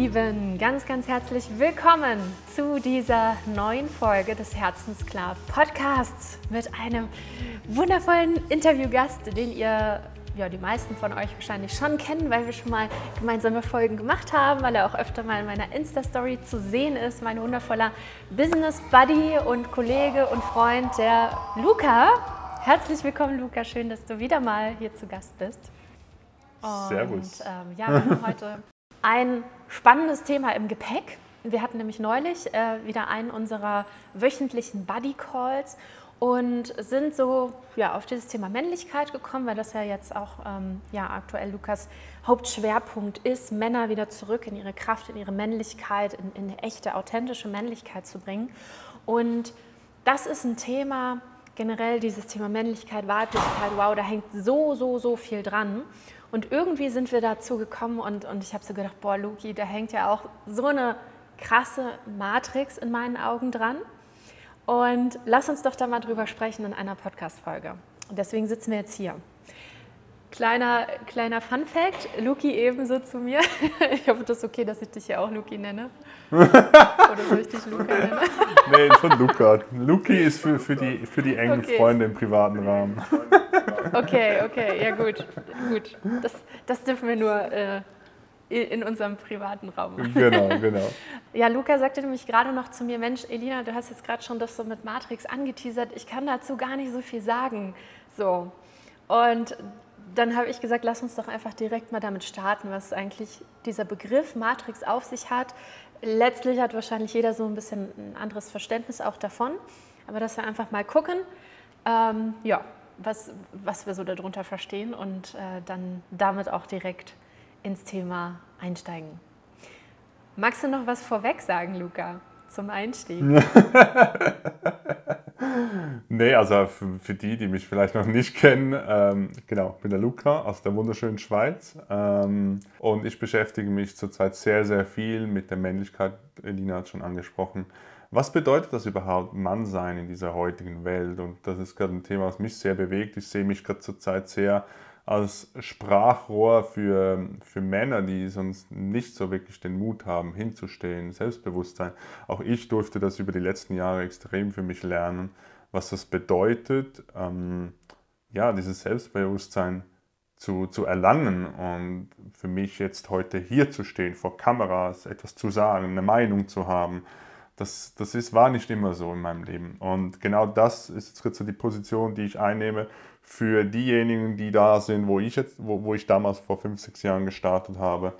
Lieben, ganz, ganz herzlich willkommen zu dieser neuen Folge des Herzensklar Podcasts mit einem wundervollen Interviewgast, den ihr, ja, die meisten von euch wahrscheinlich schon kennen, weil wir schon mal gemeinsame Folgen gemacht haben, weil er auch öfter mal in meiner Insta-Story zu sehen ist. Mein wundervoller Business Buddy und Kollege und Freund, der Luca. Herzlich willkommen, Luca. Schön, dass du wieder mal hier zu Gast bist. Und, Servus. Ähm, ja, wir haben heute ein spannendes Thema im Gepäck. Wir hatten nämlich neulich äh, wieder einen unserer wöchentlichen Buddy Calls und sind so ja, auf dieses Thema Männlichkeit gekommen, weil das ja jetzt auch ähm, ja, aktuell Lukas Hauptschwerpunkt ist, Männer wieder zurück in ihre Kraft, in ihre Männlichkeit, in, in eine echte, authentische Männlichkeit zu bringen. Und das ist ein Thema, generell dieses Thema Männlichkeit, Weiblichkeit, wow, da hängt so, so, so viel dran. Und irgendwie sind wir dazu gekommen und, und ich habe so gedacht, boah, Luki, da hängt ja auch so eine krasse Matrix in meinen Augen dran. Und lass uns doch da mal drüber sprechen in einer Podcast-Folge. Und deswegen sitzen wir jetzt hier. Kleiner, kleiner Fun Fact, Luki ebenso zu mir. Ich hoffe, das ist okay, dass ich dich hier auch Luki nenne. Oder soll ich dich Luca nennen? Nee, schon Luca. Luki ist für, für, die, für die engen okay. Freunde im privaten Rahmen. Okay, okay, ja gut. gut. Das, das dürfen wir nur äh, in unserem privaten Raum machen. Genau, genau. Ja, Luca sagte nämlich gerade noch zu mir, Mensch, Elina, du hast jetzt gerade schon das so mit Matrix angeteasert, ich kann dazu gar nicht so viel sagen. So. Und dann habe ich gesagt, lass uns doch einfach direkt mal damit starten, was eigentlich dieser Begriff Matrix auf sich hat. Letztlich hat wahrscheinlich jeder so ein bisschen ein anderes Verständnis auch davon, aber dass wir einfach mal gucken, ähm, ja, was, was wir so darunter verstehen und äh, dann damit auch direkt ins Thema einsteigen. Magst du noch was vorweg sagen, Luca, zum Einstieg? nee, also für, für, die, die mich vielleicht noch nicht kennen, ähm, genau, ich bin der Luca aus der wunderschönen Schweiz ähm, und ich beschäftige mich zurzeit sehr, sehr viel mit der Männlichkeit. Elina hat schon angesprochen. Was bedeutet das überhaupt, Mann sein in dieser heutigen Welt? Und das ist gerade ein Thema, was mich sehr bewegt. Ich sehe mich gerade zurzeit sehr als Sprachrohr für, für Männer, die sonst nicht so wirklich den Mut haben, hinzustehen, Selbstbewusstsein. Auch ich durfte das über die letzten Jahre extrem für mich lernen, was das bedeutet, ähm, ja, dieses Selbstbewusstsein zu, zu erlangen und für mich jetzt heute hier zu stehen, vor Kameras, etwas zu sagen, eine Meinung zu haben. Das, das ist, war nicht immer so in meinem Leben. Und genau das ist jetzt so die Position, die ich einnehme für diejenigen, die da sind, wo ich jetzt, wo, wo ich damals vor fünf, sechs Jahren gestartet habe.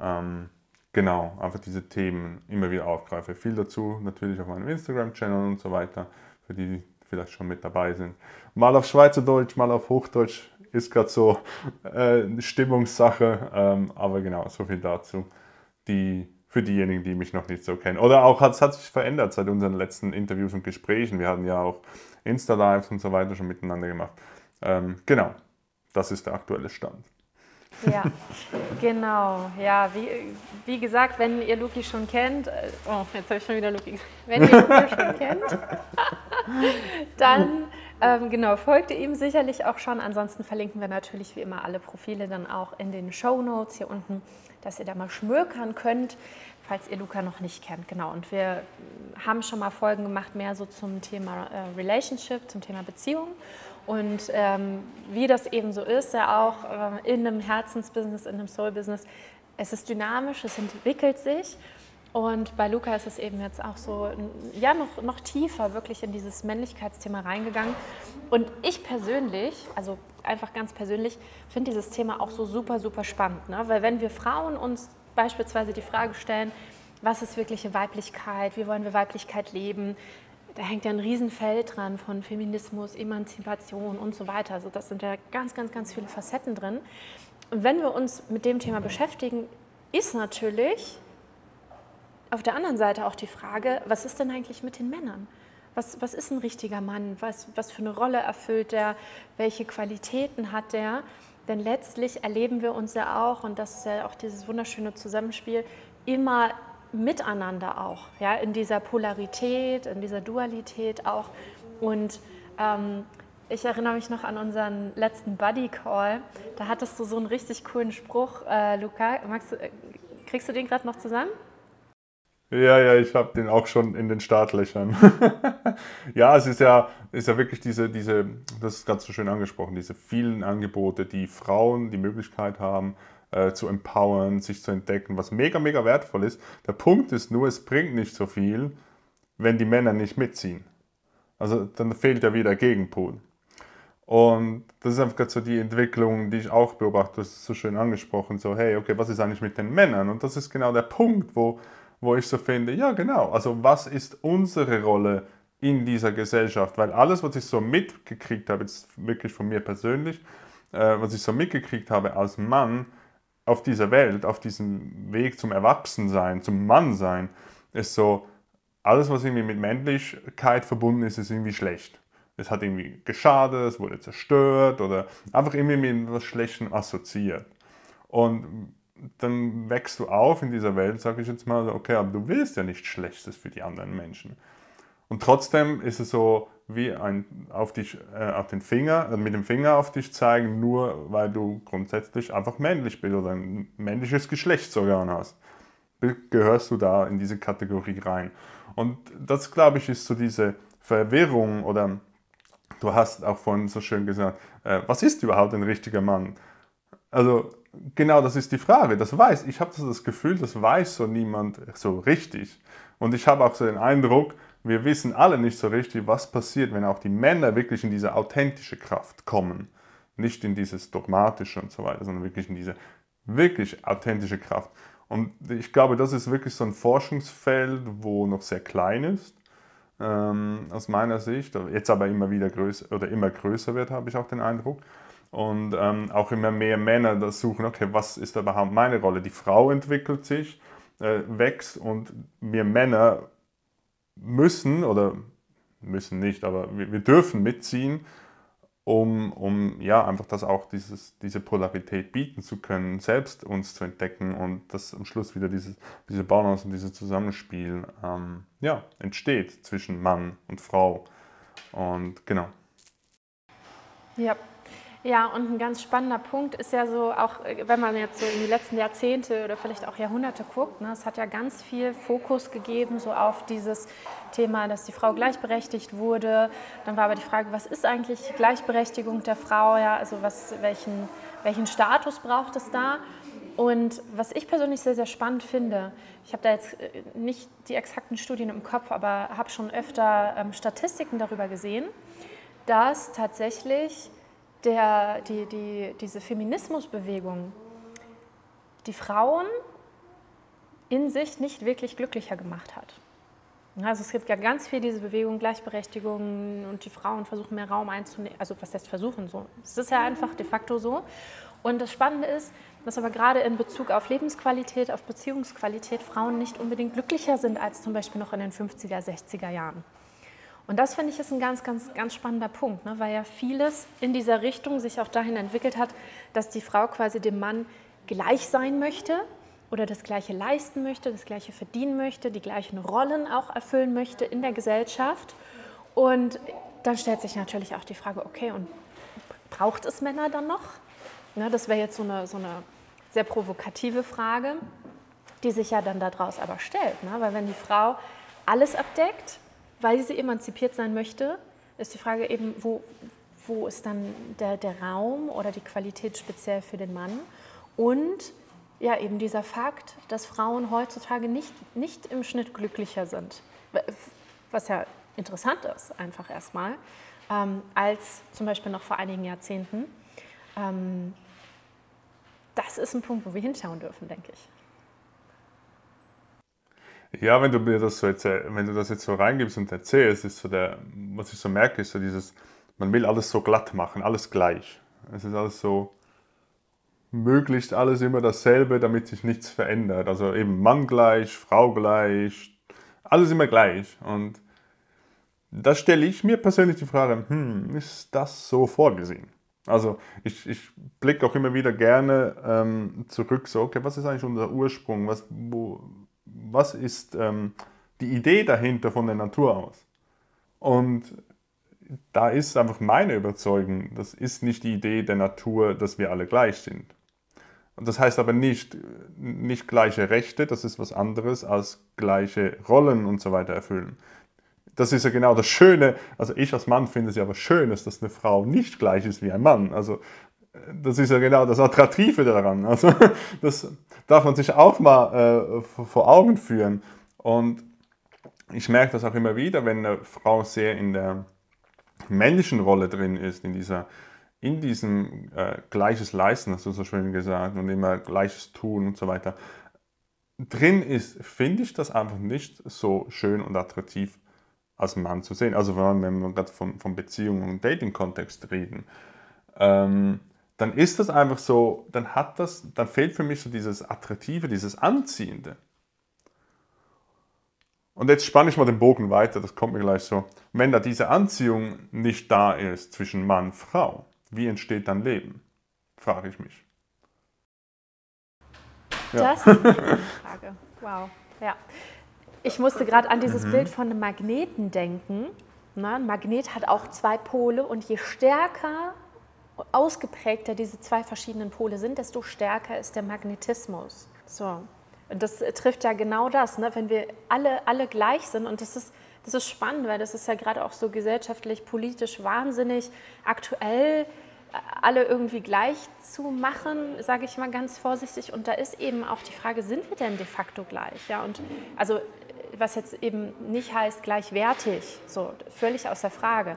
Ähm, genau, einfach diese Themen immer wieder aufgreife. Viel dazu natürlich auf meinem Instagram-Channel und so weiter, für die, die vielleicht schon mit dabei sind. Mal auf Schweizerdeutsch, mal auf Hochdeutsch ist gerade so äh, eine Stimmungssache, ähm, aber genau, so viel dazu. Die, für diejenigen, die mich noch nicht so kennen. Oder auch, es hat sich verändert seit unseren letzten Interviews und Gesprächen. Wir hatten ja auch Insta-Lives und so weiter schon miteinander gemacht. Ähm, genau, das ist der aktuelle Stand. Ja, genau. Ja, wie, wie gesagt, wenn ihr Luki schon kennt, äh, oh, jetzt habe ich schon wieder Luki gesagt, wenn ihr Luki schon kennt, dann ähm, genau, folgt ihr ihm sicherlich auch schon. Ansonsten verlinken wir natürlich wie immer alle Profile dann auch in den Show Notes hier unten, dass ihr da mal schmökern könnt, falls ihr Luca noch nicht kennt. Genau, und wir haben schon mal Folgen gemacht, mehr so zum Thema äh, Relationship, zum Thema Beziehung. Und ähm, wie das eben so ist, ja auch äh, in einem Herzensbusiness, in einem Soul-Business, es ist dynamisch, es entwickelt sich. Und bei Luca ist es eben jetzt auch so, ja, noch, noch tiefer wirklich in dieses Männlichkeitsthema reingegangen. Und ich persönlich, also einfach ganz persönlich, finde dieses Thema auch so super, super spannend. Ne? Weil wenn wir Frauen uns beispielsweise die Frage stellen, was ist wirkliche Weiblichkeit, wie wollen wir Weiblichkeit leben, da hängt ja ein Riesenfeld dran von Feminismus, Emanzipation und so weiter. Also das sind ja ganz, ganz, ganz viele Facetten drin. Und wenn wir uns mit dem Thema beschäftigen, ist natürlich auf der anderen Seite auch die Frage, was ist denn eigentlich mit den Männern? Was, was ist ein richtiger Mann? Was, was für eine Rolle erfüllt der? Welche Qualitäten hat der? Denn letztlich erleben wir uns ja auch, und das ist ja auch dieses wunderschöne Zusammenspiel, immer miteinander auch, ja, in dieser Polarität, in dieser Dualität auch. Und ähm, ich erinnere mich noch an unseren letzten Buddy Call. Da hattest du so einen richtig coolen Spruch, äh, Luca. Du, äh, Kriegst du den gerade noch zusammen? Ja, ja, ich habe den auch schon in den Startlöchern. ja, es ist ja, ist ja wirklich diese, diese, das ist ganz so schön angesprochen, diese vielen Angebote, die Frauen die Möglichkeit haben, äh, zu empowern, sich zu entdecken, was mega, mega wertvoll ist. Der Punkt ist nur, es bringt nicht so viel, wenn die Männer nicht mitziehen. Also dann fehlt ja wieder der Gegenpol. Und das ist einfach so die Entwicklung, die ich auch beobachte. Das ist so schön angesprochen, so hey, okay, was ist eigentlich mit den Männern? Und das ist genau der Punkt, wo, wo ich so finde, ja genau, also was ist unsere Rolle in dieser Gesellschaft? Weil alles, was ich so mitgekriegt habe, jetzt wirklich von mir persönlich, äh, was ich so mitgekriegt habe als Mann auf dieser Welt, auf diesem Weg zum Erwachsensein, zum Mannsein, ist so, alles, was irgendwie mit Männlichkeit verbunden ist, ist irgendwie schlecht. Es hat irgendwie geschadet, es wurde zerstört oder einfach irgendwie mit etwas Schlechtem assoziiert. Und dann wächst du auf in dieser Welt, sage ich jetzt mal, okay, aber du willst ja nichts Schlechtes für die anderen Menschen. Und trotzdem ist es so, wie ein auf dich, äh, auf den Finger, äh, mit dem Finger auf dich zeigen, nur weil du grundsätzlich einfach männlich bist oder ein männliches Geschlechtsorgan hast. Gehörst du da in diese Kategorie rein. Und das, glaube ich, ist so diese Verwirrung oder du hast auch vorhin so schön gesagt, äh, was ist überhaupt ein richtiger Mann? Also genau das ist die Frage. Das weiß, ich habe das Gefühl, das weiß so niemand so richtig. Und ich habe auch so den Eindruck, wir wissen alle nicht so richtig, was passiert, wenn auch die Männer wirklich in diese authentische Kraft kommen. Nicht in dieses dogmatische und so weiter, sondern wirklich in diese wirklich authentische Kraft. Und ich glaube, das ist wirklich so ein Forschungsfeld, wo noch sehr klein ist, ähm, aus meiner Sicht. Jetzt aber immer wieder größer oder immer größer wird, habe ich auch den Eindruck. Und ähm, auch immer mehr Männer das suchen, okay, was ist überhaupt meine Rolle? Die Frau entwickelt sich, äh, wächst und wir Männer müssen oder müssen nicht, aber wir, wir dürfen mitziehen um, um ja einfach das auch dieses, diese Polarität bieten zu können, selbst uns zu entdecken und dass am Schluss wieder dieses, diese Balance und dieses Zusammenspiel ähm, ja, entsteht zwischen Mann und Frau. Und genau. Ja, ja, und ein ganz spannender Punkt ist ja so, auch äh, wenn man jetzt so in die letzten Jahrzehnte oder vielleicht auch Jahrhunderte guckt, ne, es hat ja ganz viel Fokus gegeben so auf dieses Thema, dass die Frau gleichberechtigt wurde. Dann war aber die Frage, was ist eigentlich Gleichberechtigung der Frau? Ja, also was, welchen, welchen Status braucht es da? Und was ich persönlich sehr, sehr spannend finde, ich habe da jetzt äh, nicht die exakten Studien im Kopf, aber habe schon öfter ähm, Statistiken darüber gesehen, dass tatsächlich der, die, die, diese Feminismusbewegung die Frauen in sich nicht wirklich glücklicher gemacht hat. Also es gibt ja ganz viel diese Bewegung Gleichberechtigung und die Frauen versuchen mehr Raum einzunehmen. Also was heißt versuchen so? Es ist ja einfach de facto so. Und das Spannende ist, dass aber gerade in Bezug auf Lebensqualität, auf Beziehungsqualität Frauen nicht unbedingt glücklicher sind als zum Beispiel noch in den 50er, 60er Jahren. Und das finde ich ist ein ganz, ganz, ganz spannender Punkt, ne? weil ja vieles in dieser Richtung sich auch dahin entwickelt hat, dass die Frau quasi dem Mann gleich sein möchte oder das Gleiche leisten möchte, das Gleiche verdienen möchte, die gleichen Rollen auch erfüllen möchte in der Gesellschaft. Und dann stellt sich natürlich auch die Frage, okay, und braucht es Männer dann noch? Ne, das wäre jetzt so eine, so eine sehr provokative Frage, die sich ja dann daraus aber stellt. Ne? Weil wenn die Frau alles abdeckt, weil sie emanzipiert sein möchte, ist die Frage eben, wo, wo ist dann der, der Raum oder die Qualität speziell für den Mann? Und ja, eben dieser Fakt, dass Frauen heutzutage nicht, nicht im Schnitt glücklicher sind, was ja interessant ist, einfach erstmal, ähm, als zum Beispiel noch vor einigen Jahrzehnten. Ähm, das ist ein Punkt, wo wir hinschauen dürfen, denke ich. Ja, wenn du mir das so erzähl, wenn du das jetzt so reingibst und erzählst, ist so der, was ich so merke, ist so dieses, man will alles so glatt machen, alles gleich. Es ist alles so, möglichst alles immer dasselbe, damit sich nichts verändert. Also eben Mann gleich, Frau gleich, alles immer gleich. Und da stelle ich mir persönlich die Frage, hm, ist das so vorgesehen? Also ich, ich blicke auch immer wieder gerne ähm, zurück, so, okay, was ist eigentlich unser Ursprung? Was, wo, was ist ähm, die Idee dahinter von der Natur aus? Und da ist einfach meine Überzeugung, das ist nicht die Idee der Natur, dass wir alle gleich sind. Das heißt aber nicht, nicht gleiche Rechte, das ist was anderes als gleiche Rollen und so weiter erfüllen. Das ist ja genau das Schöne, also ich als Mann finde es ja was Schönes, dass eine Frau nicht gleich ist wie ein Mann. Also das ist ja genau das Attraktive daran. Also das darf man sich auch mal äh, vor Augen führen. Und ich merke das auch immer wieder, wenn eine Frau sehr in der männlichen Rolle drin ist, in dieser in diesem äh, gleiches Leisten, hast du so schön gesagt, und immer gleiches Tun und so weiter, drin ist, finde ich das einfach nicht so schön und attraktiv als Mann zu sehen. Also wenn wir gerade von, von Beziehungen und Dating-Kontext reden, ähm, dann ist das einfach so, dann hat das, dann fehlt für mich so dieses Attraktive, dieses Anziehende. Und jetzt spanne ich mal den Bogen weiter, das kommt mir gleich so. Wenn da diese Anziehung nicht da ist zwischen Mann und Frau, wie entsteht dann Leben? Frage ich mich. Ja. Das ist eine Frage. Wow. Ja. Ich musste gerade an dieses mhm. Bild von einem Magneten denken. Na, ein Magnet hat auch zwei Pole und je stärker, ausgeprägter diese zwei verschiedenen Pole sind, desto stärker ist der Magnetismus. So. Und das trifft ja genau das, ne? wenn wir alle, alle gleich sind. Und das ist, das ist spannend, weil das ist ja gerade auch so gesellschaftlich, politisch wahnsinnig aktuell alle irgendwie gleich zu machen, sage ich mal ganz vorsichtig. Und da ist eben auch die Frage, sind wir denn de facto gleich? Ja, und also was jetzt eben nicht heißt gleichwertig, so völlig außer Frage.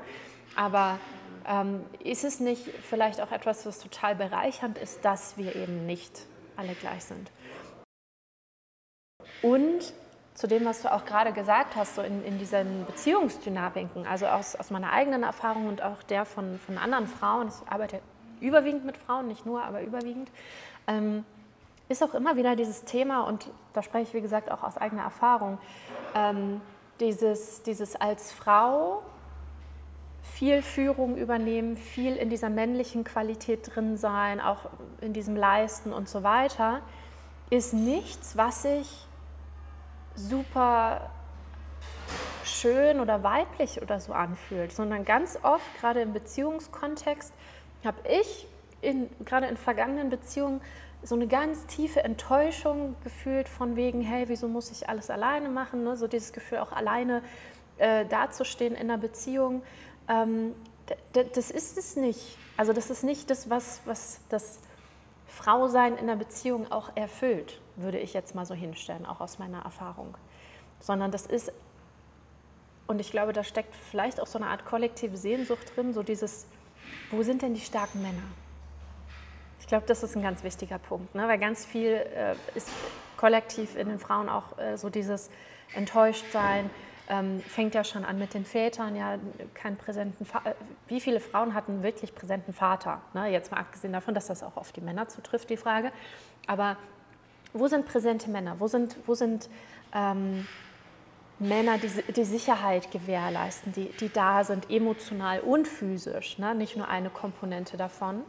Aber ähm, ist es nicht vielleicht auch etwas, was total bereichernd ist, dass wir eben nicht alle gleich sind? Und zu dem, was du auch gerade gesagt hast, so in, in diesen Beziehungsdynamiken, also aus, aus meiner eigenen Erfahrung und auch der von, von anderen Frauen, ich arbeite überwiegend mit Frauen, nicht nur, aber überwiegend, ähm, ist auch immer wieder dieses Thema, und da spreche ich, wie gesagt, auch aus eigener Erfahrung, ähm, dieses, dieses als Frau viel Führung übernehmen, viel in dieser männlichen Qualität drin sein, auch in diesem Leisten und so weiter, ist nichts, was sich super schön oder weiblich oder so anfühlt, sondern ganz oft, gerade im Beziehungskontext, habe ich in, gerade in vergangenen Beziehungen so eine ganz tiefe Enttäuschung gefühlt von wegen, hey, wieso muss ich alles alleine machen? Ne? So dieses Gefühl, auch alleine äh, dazustehen in einer Beziehung. Ähm, das ist es nicht. Also das ist nicht das, was, was das Frausein in der Beziehung auch erfüllt würde ich jetzt mal so hinstellen, auch aus meiner Erfahrung. Sondern das ist, und ich glaube, da steckt vielleicht auch so eine Art kollektive Sehnsucht drin, so dieses, wo sind denn die starken Männer? Ich glaube, das ist ein ganz wichtiger Punkt, ne? weil ganz viel äh, ist kollektiv in den Frauen auch äh, so dieses Enttäuschtsein, ähm, fängt ja schon an mit den Vätern, ja, keinen präsenten Vater. Äh, wie viele Frauen hatten wirklich präsenten Vater? Ne? Jetzt mal abgesehen davon, dass das auch auf die Männer zutrifft, die Frage. Aber wo sind präsente Männer? Wo sind, wo sind ähm, Männer, die die Sicherheit gewährleisten, die, die da sind, emotional und physisch, ne? nicht nur eine Komponente davon.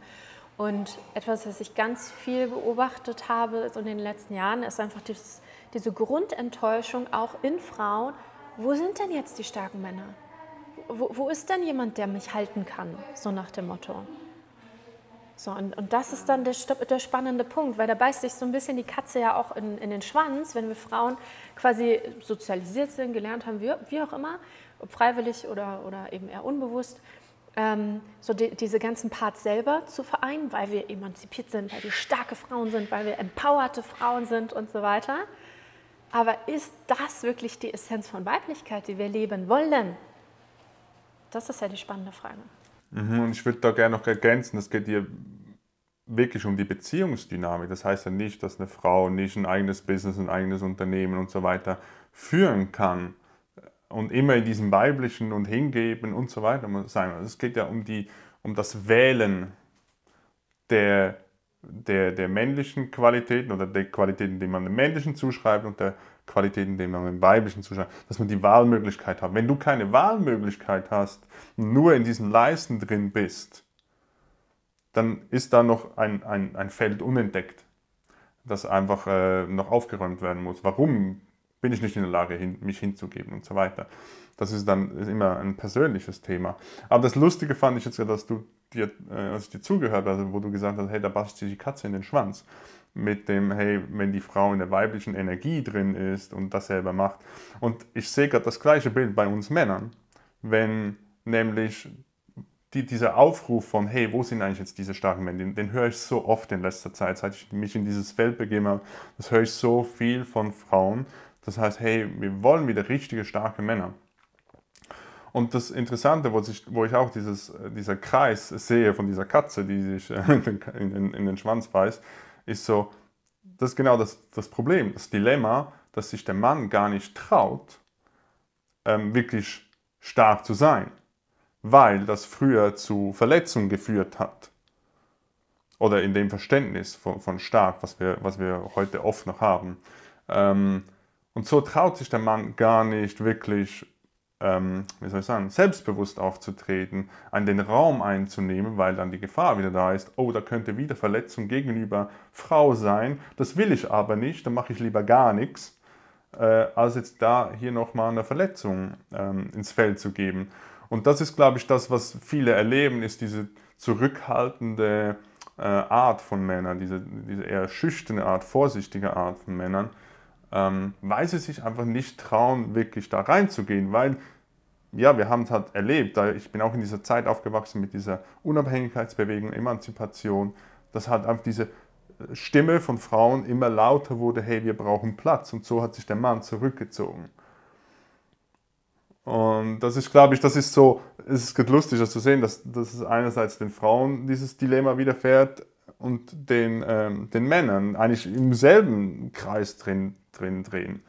Und etwas, was ich ganz viel beobachtet habe so in den letzten Jahren, ist einfach dieses, diese Grundenttäuschung auch in Frauen. Wo sind denn jetzt die starken Männer? Wo, wo ist denn jemand, der mich halten kann? So nach dem Motto. So, und, und das ist dann der, der, spannende Punkt, weil da beißt sich so ein bisschen die Katze ja auch in, in den Schwanz, wenn wir Frauen quasi sozialisiert sind, gelernt haben, wie, wie auch immer, ob freiwillig oder, oder eben eher unbewusst, ähm, so die, diese ganzen Parts selber zu vereinen, weil wir emanzipiert sind, weil wir starke Frauen sind, weil wir empowerte Frauen sind und so weiter. Aber ist das wirklich die Essenz von Weiblichkeit, die wir leben wollen? Das ist ja die spannende Frage. Mhm, und ich würde da gerne noch ergänzen, es geht hier wirklich um die Beziehungsdynamik. Das heißt ja nicht, dass eine Frau nicht ein eigenes Business, ein eigenes Unternehmen und so weiter führen kann und immer in diesem weiblichen und hingeben und so weiter sein. Also es geht ja um, die, um das Wählen der, der, der männlichen Qualitäten oder der Qualitäten, die man dem männlichen zuschreibt und der Qualitäten, die man dem weiblichen zuschreibt, dass man die Wahlmöglichkeit hat. Wenn du keine Wahlmöglichkeit hast, nur in diesem Leisten drin bist, dann ist da noch ein, ein, ein Feld unentdeckt, das einfach äh, noch aufgeräumt werden muss. Warum bin ich nicht in der Lage, hin, mich hinzugeben und so weiter. Das ist dann ist immer ein persönliches Thema. Aber das Lustige fand ich jetzt ja, dass du dir, äh, als ich dir zugehört habe, wo du gesagt hast, hey, da bast sich die Katze in den Schwanz. mit dem, hey, wenn die Frau in der weiblichen Energie drin ist und das selber macht. Und ich sehe gerade das gleiche Bild bei uns Männern, wenn nämlich die, dieser Aufruf von, hey, wo sind eigentlich jetzt diese starken Männer, den, den höre ich so oft in letzter Zeit, seit ich mich in dieses Feld begebe, das höre ich so viel von Frauen. Das heißt, hey, wir wollen wieder richtige starke Männer. Und das Interessante, wo ich, wo ich auch dieses, dieser Kreis sehe von dieser Katze, die sich in den, in den, in den Schwanz beißt, ist so, das ist genau das, das Problem, das Dilemma, dass sich der Mann gar nicht traut, ähm, wirklich stark zu sein, weil das früher zu Verletzungen geführt hat. Oder in dem Verständnis von, von stark, was wir, was wir heute oft noch haben. Ähm, und so traut sich der Mann gar nicht wirklich ähm, wie soll ich sagen, selbstbewusst aufzutreten, an den Raum einzunehmen, weil dann die Gefahr wieder da ist, oh, da könnte wieder Verletzung gegenüber Frau sein, das will ich aber nicht, dann mache ich lieber gar nichts, äh, als jetzt da hier nochmal eine Verletzung ähm, ins Feld zu geben. Und das ist, glaube ich, das, was viele erleben, ist diese zurückhaltende äh, Art von Männern, diese, diese eher schüchterne Art, vorsichtige Art von Männern, ähm, weil sie sich einfach nicht trauen, wirklich da reinzugehen, weil ja, wir haben es halt erlebt, ich bin auch in dieser Zeit aufgewachsen mit dieser Unabhängigkeitsbewegung, Emanzipation, dass halt einfach diese Stimme von Frauen immer lauter wurde, hey, wir brauchen Platz und so hat sich der Mann zurückgezogen. Und das ist, glaube ich, das ist so, es ist lustig, das zu sehen, dass, dass es einerseits den Frauen dieses Dilemma widerfährt und den, ähm, den Männern eigentlich im selben Kreis drin drin drehen.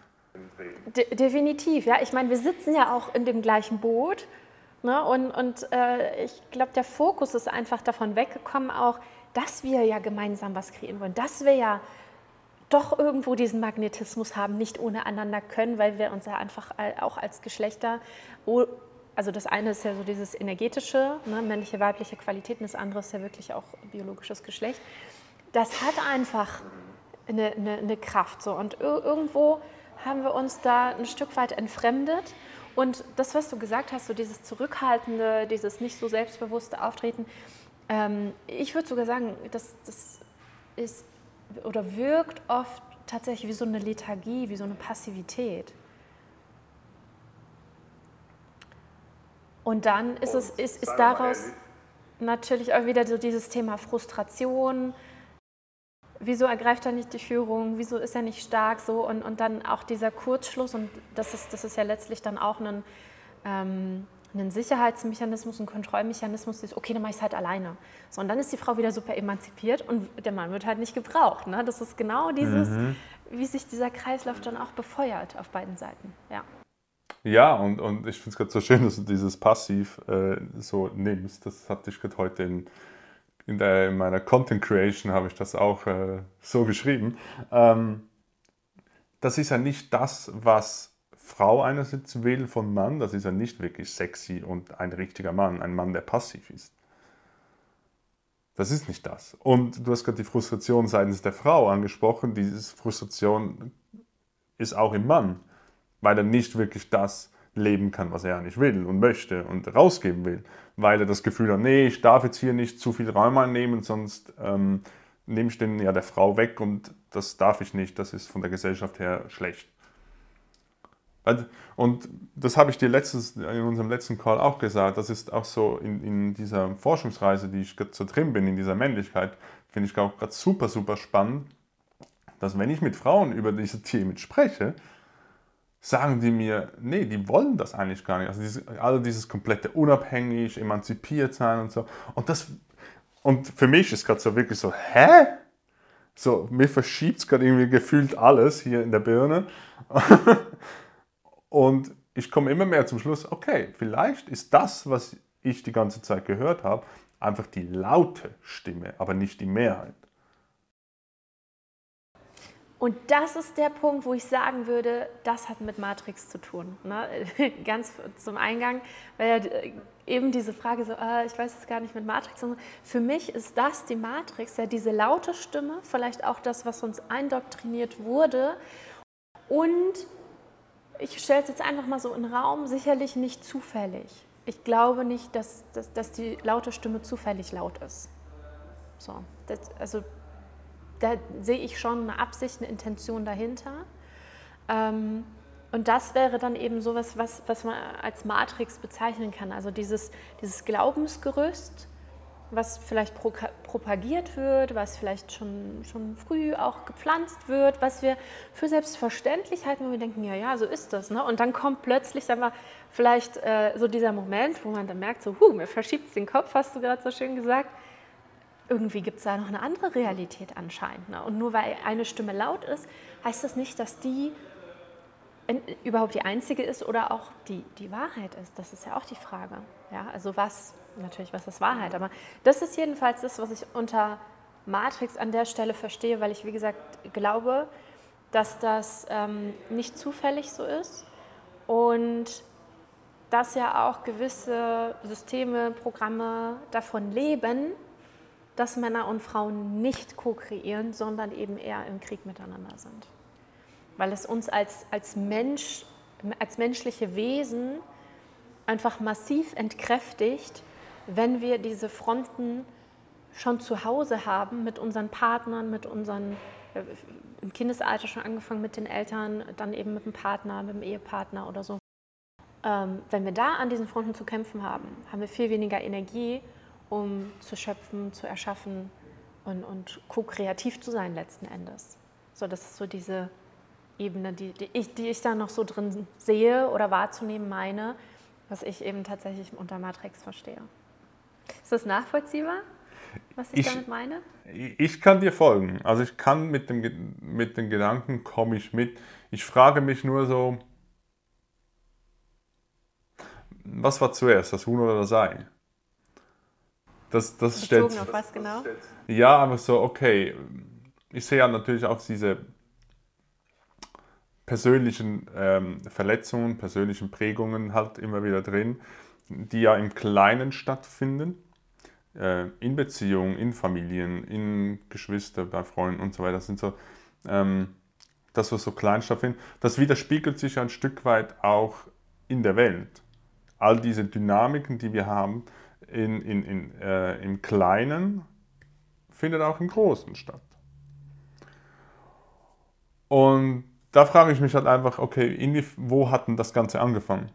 De definitiv, ja. Ich meine, wir sitzen ja auch in dem gleichen Boot. Ne? Und, und äh, ich glaube, der Fokus ist einfach davon weggekommen, auch, dass wir ja gemeinsam was kreieren wollen, dass wir ja doch irgendwo diesen Magnetismus haben, nicht ohne einander können, weil wir uns ja einfach auch als Geschlechter, also das eine ist ja so dieses energetische, ne, männliche, weibliche Qualitäten, das andere ist ja wirklich auch biologisches Geschlecht. Das hat einfach eine, eine, eine Kraft. So. Und irgendwo haben wir uns da ein Stück weit entfremdet. Und das, was du gesagt hast, so dieses Zurückhaltende, dieses nicht so selbstbewusste Auftreten, ähm, ich würde sogar sagen, das, das ist oder wirkt oft tatsächlich wie so eine Lethargie, wie so eine Passivität. Und dann ist es ist, ist daraus natürlich auch wieder so dieses Thema Frustration, wieso ergreift er nicht die Führung, wieso ist er nicht stark so und, und dann auch dieser Kurzschluss und das ist, das ist ja letztlich dann auch ein, ähm, ein Sicherheitsmechanismus, ein Kontrollmechanismus, ist, okay, dann mache ich es halt alleine. So, und dann ist die Frau wieder super emanzipiert und der Mann wird halt nicht gebraucht. Ne? Das ist genau dieses, mhm. wie sich dieser Kreislauf dann auch befeuert auf beiden Seiten. Ja. Ja, und, und ich finde es gerade so schön, dass du dieses Passiv äh, so nimmst. Das hatte ich gerade heute in, in, der, in meiner Content Creation habe ich das auch äh, so geschrieben. Ähm, das ist ja nicht das, was Frau einerseits will von Mann. Das ist ja nicht wirklich sexy und ein richtiger Mann, ein Mann, der passiv ist. Das ist nicht das. Und du hast gerade die Frustration seitens der Frau angesprochen. Diese Frustration ist auch im Mann, weil er nicht wirklich das leben kann, was er nicht will und möchte und rausgeben will, weil er das Gefühl hat, nee, ich darf jetzt hier nicht zu viel Raum einnehmen, sonst ähm, nehme ich den ja der Frau weg und das darf ich nicht, das ist von der Gesellschaft her schlecht. Und das habe ich dir letztes, in unserem letzten Call auch gesagt, das ist auch so in, in dieser Forschungsreise, die ich so drin bin, in dieser Männlichkeit, finde ich auch gerade super, super spannend, dass wenn ich mit Frauen über diese Themen spreche, sagen die mir, nee, die wollen das eigentlich gar nicht. Also dieses, all dieses komplette unabhängig, emanzipiert sein und so. Und das, und für mich ist gerade so wirklich so, hä? So, mir verschiebt es gerade irgendwie gefühlt alles hier in der Birne. und ich komme immer mehr zum Schluss, okay, vielleicht ist das, was ich die ganze Zeit gehört habe, einfach die laute Stimme, aber nicht die Mehrheit. Und das ist der Punkt, wo ich sagen würde, das hat mit Matrix zu tun. Ne? Ganz zum Eingang, weil ja eben diese Frage so, äh, ich weiß es gar nicht mit Matrix. Für mich ist das die Matrix, ja diese laute Stimme, vielleicht auch das, was uns eindoktriniert wurde. Und ich stelle es jetzt einfach mal so in den Raum, sicherlich nicht zufällig. Ich glaube nicht, dass, dass, dass die laute Stimme zufällig laut ist. So, das, also da sehe ich schon eine Absicht, eine Intention dahinter. Ähm, und das wäre dann eben sowas, was, was man als Matrix bezeichnen kann. Also dieses, dieses Glaubensgerüst, was vielleicht pro, propagiert wird, was vielleicht schon, schon früh auch gepflanzt wird, was wir für selbstverständlich halten, wo wir denken, ja, ja, so ist das. Ne? Und dann kommt plötzlich wir, vielleicht äh, so dieser Moment, wo man dann merkt, so, huh, mir verschiebt den Kopf, hast du gerade so schön gesagt. Irgendwie gibt es da noch eine andere Realität anscheinend. Ne? Und nur weil eine Stimme laut ist, heißt das nicht, dass die überhaupt die einzige ist oder auch die, die Wahrheit ist. Das ist ja auch die Frage. Ja, also was, natürlich, was ist Wahrheit? Aber das ist jedenfalls das, was ich unter Matrix an der Stelle verstehe, weil ich, wie gesagt, glaube, dass das ähm, nicht zufällig so ist und dass ja auch gewisse Systeme, Programme davon leben, dass Männer und Frauen nicht ko-kreieren, sondern eben eher im Krieg miteinander sind weil es uns als, als Mensch, als menschliche Wesen einfach massiv entkräftigt, wenn wir diese Fronten schon zu Hause haben mit unseren Partnern, mit unseren, äh, im Kindesalter schon angefangen mit den Eltern, dann eben mit dem Partner, mit dem Ehepartner oder so. Ähm, wenn wir da an diesen Fronten zu kämpfen haben, haben wir viel weniger Energie, um zu schöpfen, zu erschaffen und, und ko-kreativ zu sein letzten Endes. So, das ist so diese, Ebene, die, die, ich, die ich da noch so drin sehe oder wahrzunehmen meine, was ich eben tatsächlich unter Matrix verstehe. Ist das nachvollziehbar, was ich, ich damit meine? Ich kann dir folgen. Also ich kann mit, dem, mit den Gedanken, komme ich mit. Ich frage mich nur so, was war zuerst, das Huhn oder das Ei? Das, das Bezogen stellt, auf was genau? Ja, aber so, okay. Ich sehe ja natürlich auch diese persönlichen ähm, Verletzungen, persönlichen Prägungen halt immer wieder drin, die ja im Kleinen stattfinden, äh, in Beziehungen, in Familien, in Geschwister, bei Freunden und so weiter. Das sind so ähm, das, was so klein stattfindet. Das widerspiegelt sich ein Stück weit auch in der Welt. All diese Dynamiken, die wir haben in, in, in, äh, im Kleinen, findet auch im Großen statt. Und da frage ich mich halt einfach, okay, wo hat denn das Ganze angefangen?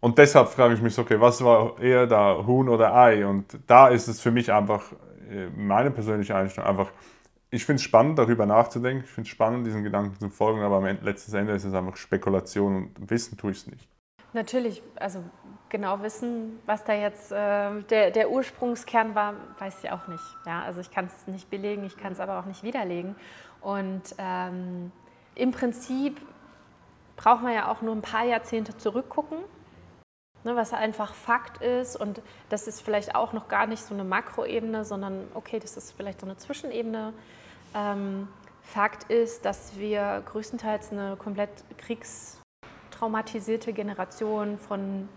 Und deshalb frage ich mich, okay, was war eher da, Huhn oder Ei? Und da ist es für mich einfach, äh, meine persönliche Einstellung, einfach, ich finde es spannend, darüber nachzudenken, ich finde es spannend, diesen Gedanken zu folgen, aber am letzten Ende ist es einfach Spekulation und wissen tue ich es nicht. Natürlich, also genau wissen, was da jetzt äh, der, der Ursprungskern war, weiß ich auch nicht. Ja, also ich kann es nicht belegen, ich kann es aber auch nicht widerlegen. Und ähm, im Prinzip braucht man ja auch nur ein paar Jahrzehnte zurückgucken, ne, was einfach Fakt ist. Und das ist vielleicht auch noch gar nicht so eine Makroebene, sondern okay, das ist vielleicht so eine Zwischenebene. Ähm, Fakt ist, dass wir größtenteils eine komplett kriegstraumatisierte Generation von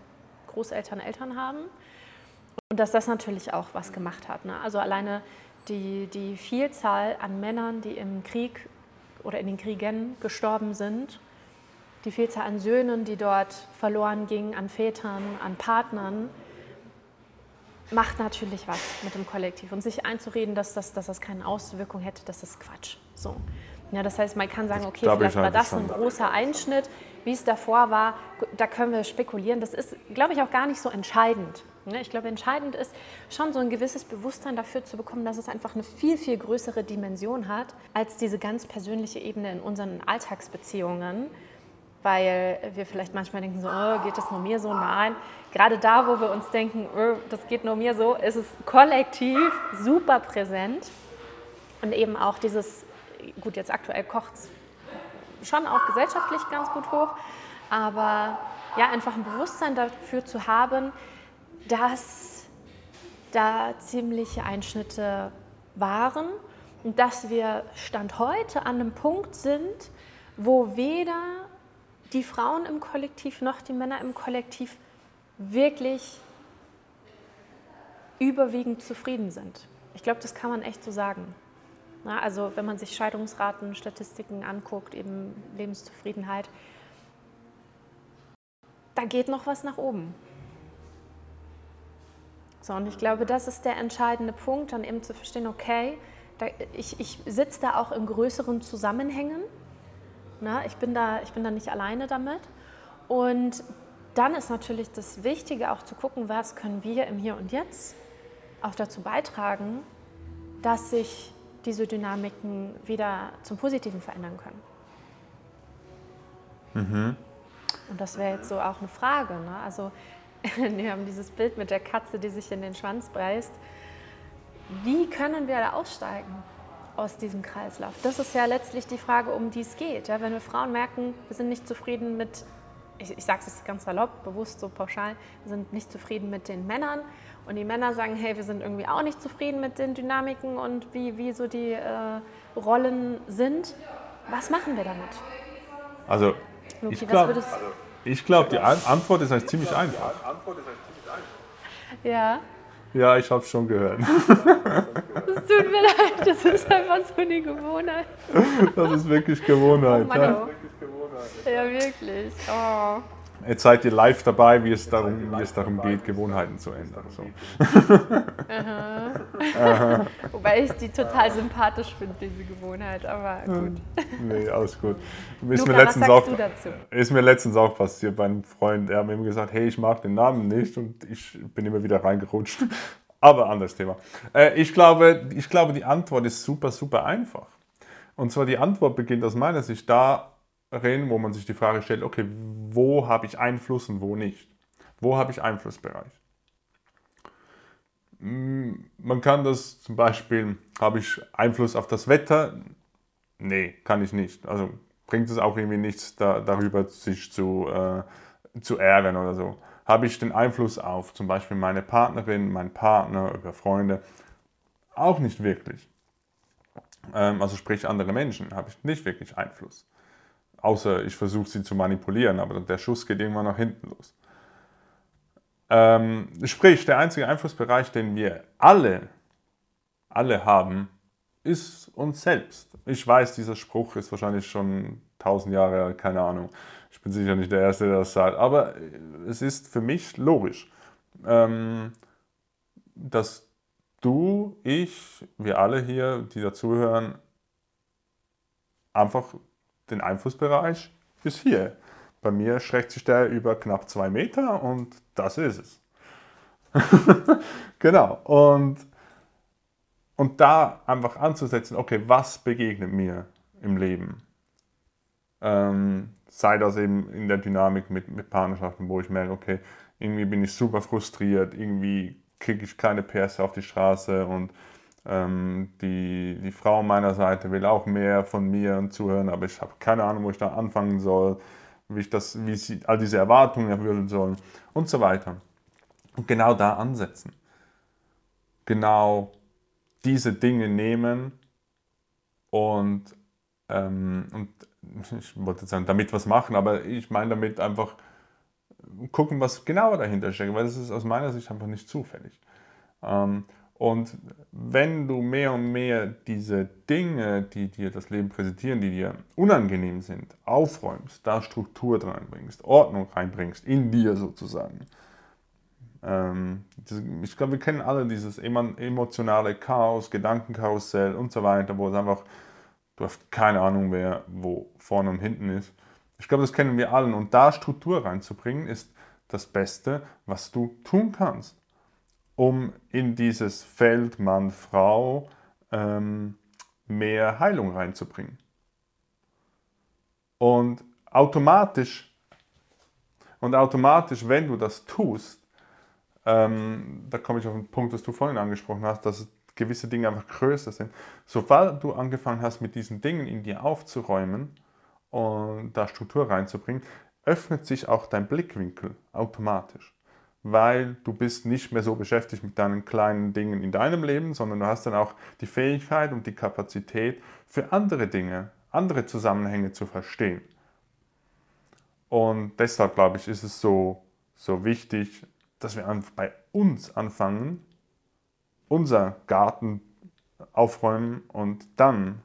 Großeltern, Eltern haben. Und dass das natürlich auch was gemacht hat. Ne? Also alleine die, die Vielzahl an Männern, die im Krieg oder in den Kriegen gestorben sind, die Vielzahl an Söhnen, die dort verloren gingen, an Vätern, an Partnern, macht natürlich was mit dem Kollektiv. Und sich einzureden, dass das, dass das keine Auswirkung hätte, das ist Quatsch. So. Ja, das heißt, man kann sagen, okay, vielleicht war das ein großer Einschnitt. Wie es davor war, da können wir spekulieren. Das ist, glaube ich, auch gar nicht so entscheidend. Ne? Ich glaube, entscheidend ist schon so ein gewisses Bewusstsein dafür zu bekommen, dass es einfach eine viel, viel größere Dimension hat als diese ganz persönliche Ebene in unseren Alltagsbeziehungen. Weil wir vielleicht manchmal denken, so, oh, geht das nur mir so? Nein. Gerade da, wo wir uns denken, oh, das geht nur mir so, ist es kollektiv super präsent. Und eben auch dieses, gut, jetzt aktuell kocht es schon auch gesellschaftlich ganz gut hoch, aber ja, einfach ein Bewusstsein dafür zu haben, dass da ziemliche Einschnitte waren und dass wir Stand heute an einem Punkt sind, wo weder die Frauen im Kollektiv noch die Männer im Kollektiv wirklich überwiegend zufrieden sind. Ich glaube, das kann man echt so sagen. Na, also wenn man sich Scheidungsraten, Statistiken anguckt, eben Lebenszufriedenheit, da geht noch was nach oben. So, und ich glaube, das ist der entscheidende Punkt, dann eben zu verstehen, okay, da, ich, ich sitze da auch in größeren Zusammenhängen. Na, ich, bin da, ich bin da nicht alleine damit. Und dann ist natürlich das Wichtige auch zu gucken, was können wir im Hier und Jetzt auch dazu beitragen, dass sich diese Dynamiken wieder zum Positiven verändern können. Mhm. Und das wäre jetzt so auch eine Frage. Ne? Also wir haben dieses Bild mit der Katze, die sich in den Schwanz beißt. Wie können wir da aussteigen aus diesem Kreislauf? Das ist ja letztlich die Frage, um die es geht. Ja? Wenn wir Frauen merken, wir sind nicht zufrieden mit, ich, ich sage es ganz salopp, bewusst so pauschal, wir sind nicht zufrieden mit den Männern und die Männer sagen, hey, wir sind irgendwie auch nicht zufrieden mit den Dynamiken und wie, wie so die äh, Rollen sind. Was machen wir damit? Also, Luki, ich glaube, glaub, die Antwort ist eigentlich ziemlich einfach. Ja. Ja, ich habe es schon gehört. Es tut mir leid, das ist einfach so eine Gewohnheit. Das ist wirklich Gewohnheit. Oh Mann, ja. ja, wirklich. Oh. Jetzt seid ihr live dabei, wie es darum, wie es darum geht, Gewohnheiten zu ändern. So. Aha. Aha. Wobei ich die total sympathisch finde, diese Gewohnheit, aber gut. Nee, alles gut. Ist, Luca, mir letztens auch, ist mir letztens auch passiert bei einem Freund. Er hat mir immer gesagt, hey, ich mag den Namen nicht und ich bin immer wieder reingerutscht. Aber anderes Thema. Äh, ich glaube, ich glaube, die Antwort ist super, super einfach. Und zwar die Antwort beginnt aus meiner Sicht da, reden, wo man sich die Frage stellt, okay, wo habe ich Einfluss und wo nicht? Wo habe ich Einflussbereich? Hm, man kann das zum Beispiel, habe ich Einfluss auf das Wetter? Nee, kann ich nicht. Also bringt es auch irgendwie nichts da, darüber, sich zu, äh, zu ärgern oder so. Habe ich den Einfluss auf zum Beispiel meine Partnerin, meinen Partner, über Freunde? Auch nicht wirklich. Ähm, also sprich andere Menschen, habe ich nicht wirklich Einfluss. Außer ich versuche sie zu manipulieren, aber der Schuss geht irgendwann nach hinten los. Ähm, sprich, der einzige Einflussbereich, den wir alle, alle haben, ist uns selbst. Ich weiß, dieser Spruch ist wahrscheinlich schon tausend Jahre alt, keine Ahnung. Ich bin sicher nicht der Erste, der das sagt, aber es ist für mich logisch, ähm, dass du, ich, wir alle hier, die dazuhören, einfach den Einflussbereich ist hier. Bei mir schreckt sich der über knapp zwei Meter und das ist es. genau. Und, und da einfach anzusetzen, okay, was begegnet mir im Leben? Ähm, sei das eben in der Dynamik mit, mit Partnerschaften, wo ich merke, okay, irgendwie bin ich super frustriert, irgendwie kriege ich keine PS auf die Straße und ähm, die, die Frau meiner Seite will auch mehr von mir zuhören, aber ich habe keine Ahnung, wo ich da anfangen soll, wie ich das, wie sie all diese Erwartungen erfüllen sollen und so weiter. Und genau da ansetzen. Genau diese Dinge nehmen und, ähm, und ich wollte jetzt sagen, damit was machen, aber ich meine damit einfach gucken, was genauer dahinter steckt, weil das ist aus meiner Sicht einfach nicht zufällig. Ähm, und wenn du mehr und mehr diese Dinge, die dir das Leben präsentieren, die dir unangenehm sind, aufräumst, da Struktur reinbringst, Ordnung reinbringst, in dir sozusagen. Ähm, ich glaube, wir kennen alle dieses emotionale Chaos, Gedankenkarussell und so weiter, wo es einfach, du hast keine Ahnung mehr, wo vorne und hinten ist. Ich glaube, das kennen wir alle. Und da Struktur reinzubringen, ist das Beste, was du tun kannst um in dieses Feld Mann-Frau ähm, mehr Heilung reinzubringen. Und automatisch, und automatisch, wenn du das tust, ähm, da komme ich auf den Punkt, was du vorhin angesprochen hast, dass gewisse Dinge einfach größer sind. Sobald du angefangen hast, mit diesen Dingen in dir aufzuräumen und da Struktur reinzubringen, öffnet sich auch dein Blickwinkel automatisch weil du bist nicht mehr so beschäftigt mit deinen kleinen Dingen in deinem Leben, sondern du hast dann auch die Fähigkeit und die Kapazität für andere Dinge, andere Zusammenhänge zu verstehen. Und deshalb glaube ich, ist es so, so wichtig, dass wir bei uns anfangen, unser Garten aufräumen und dann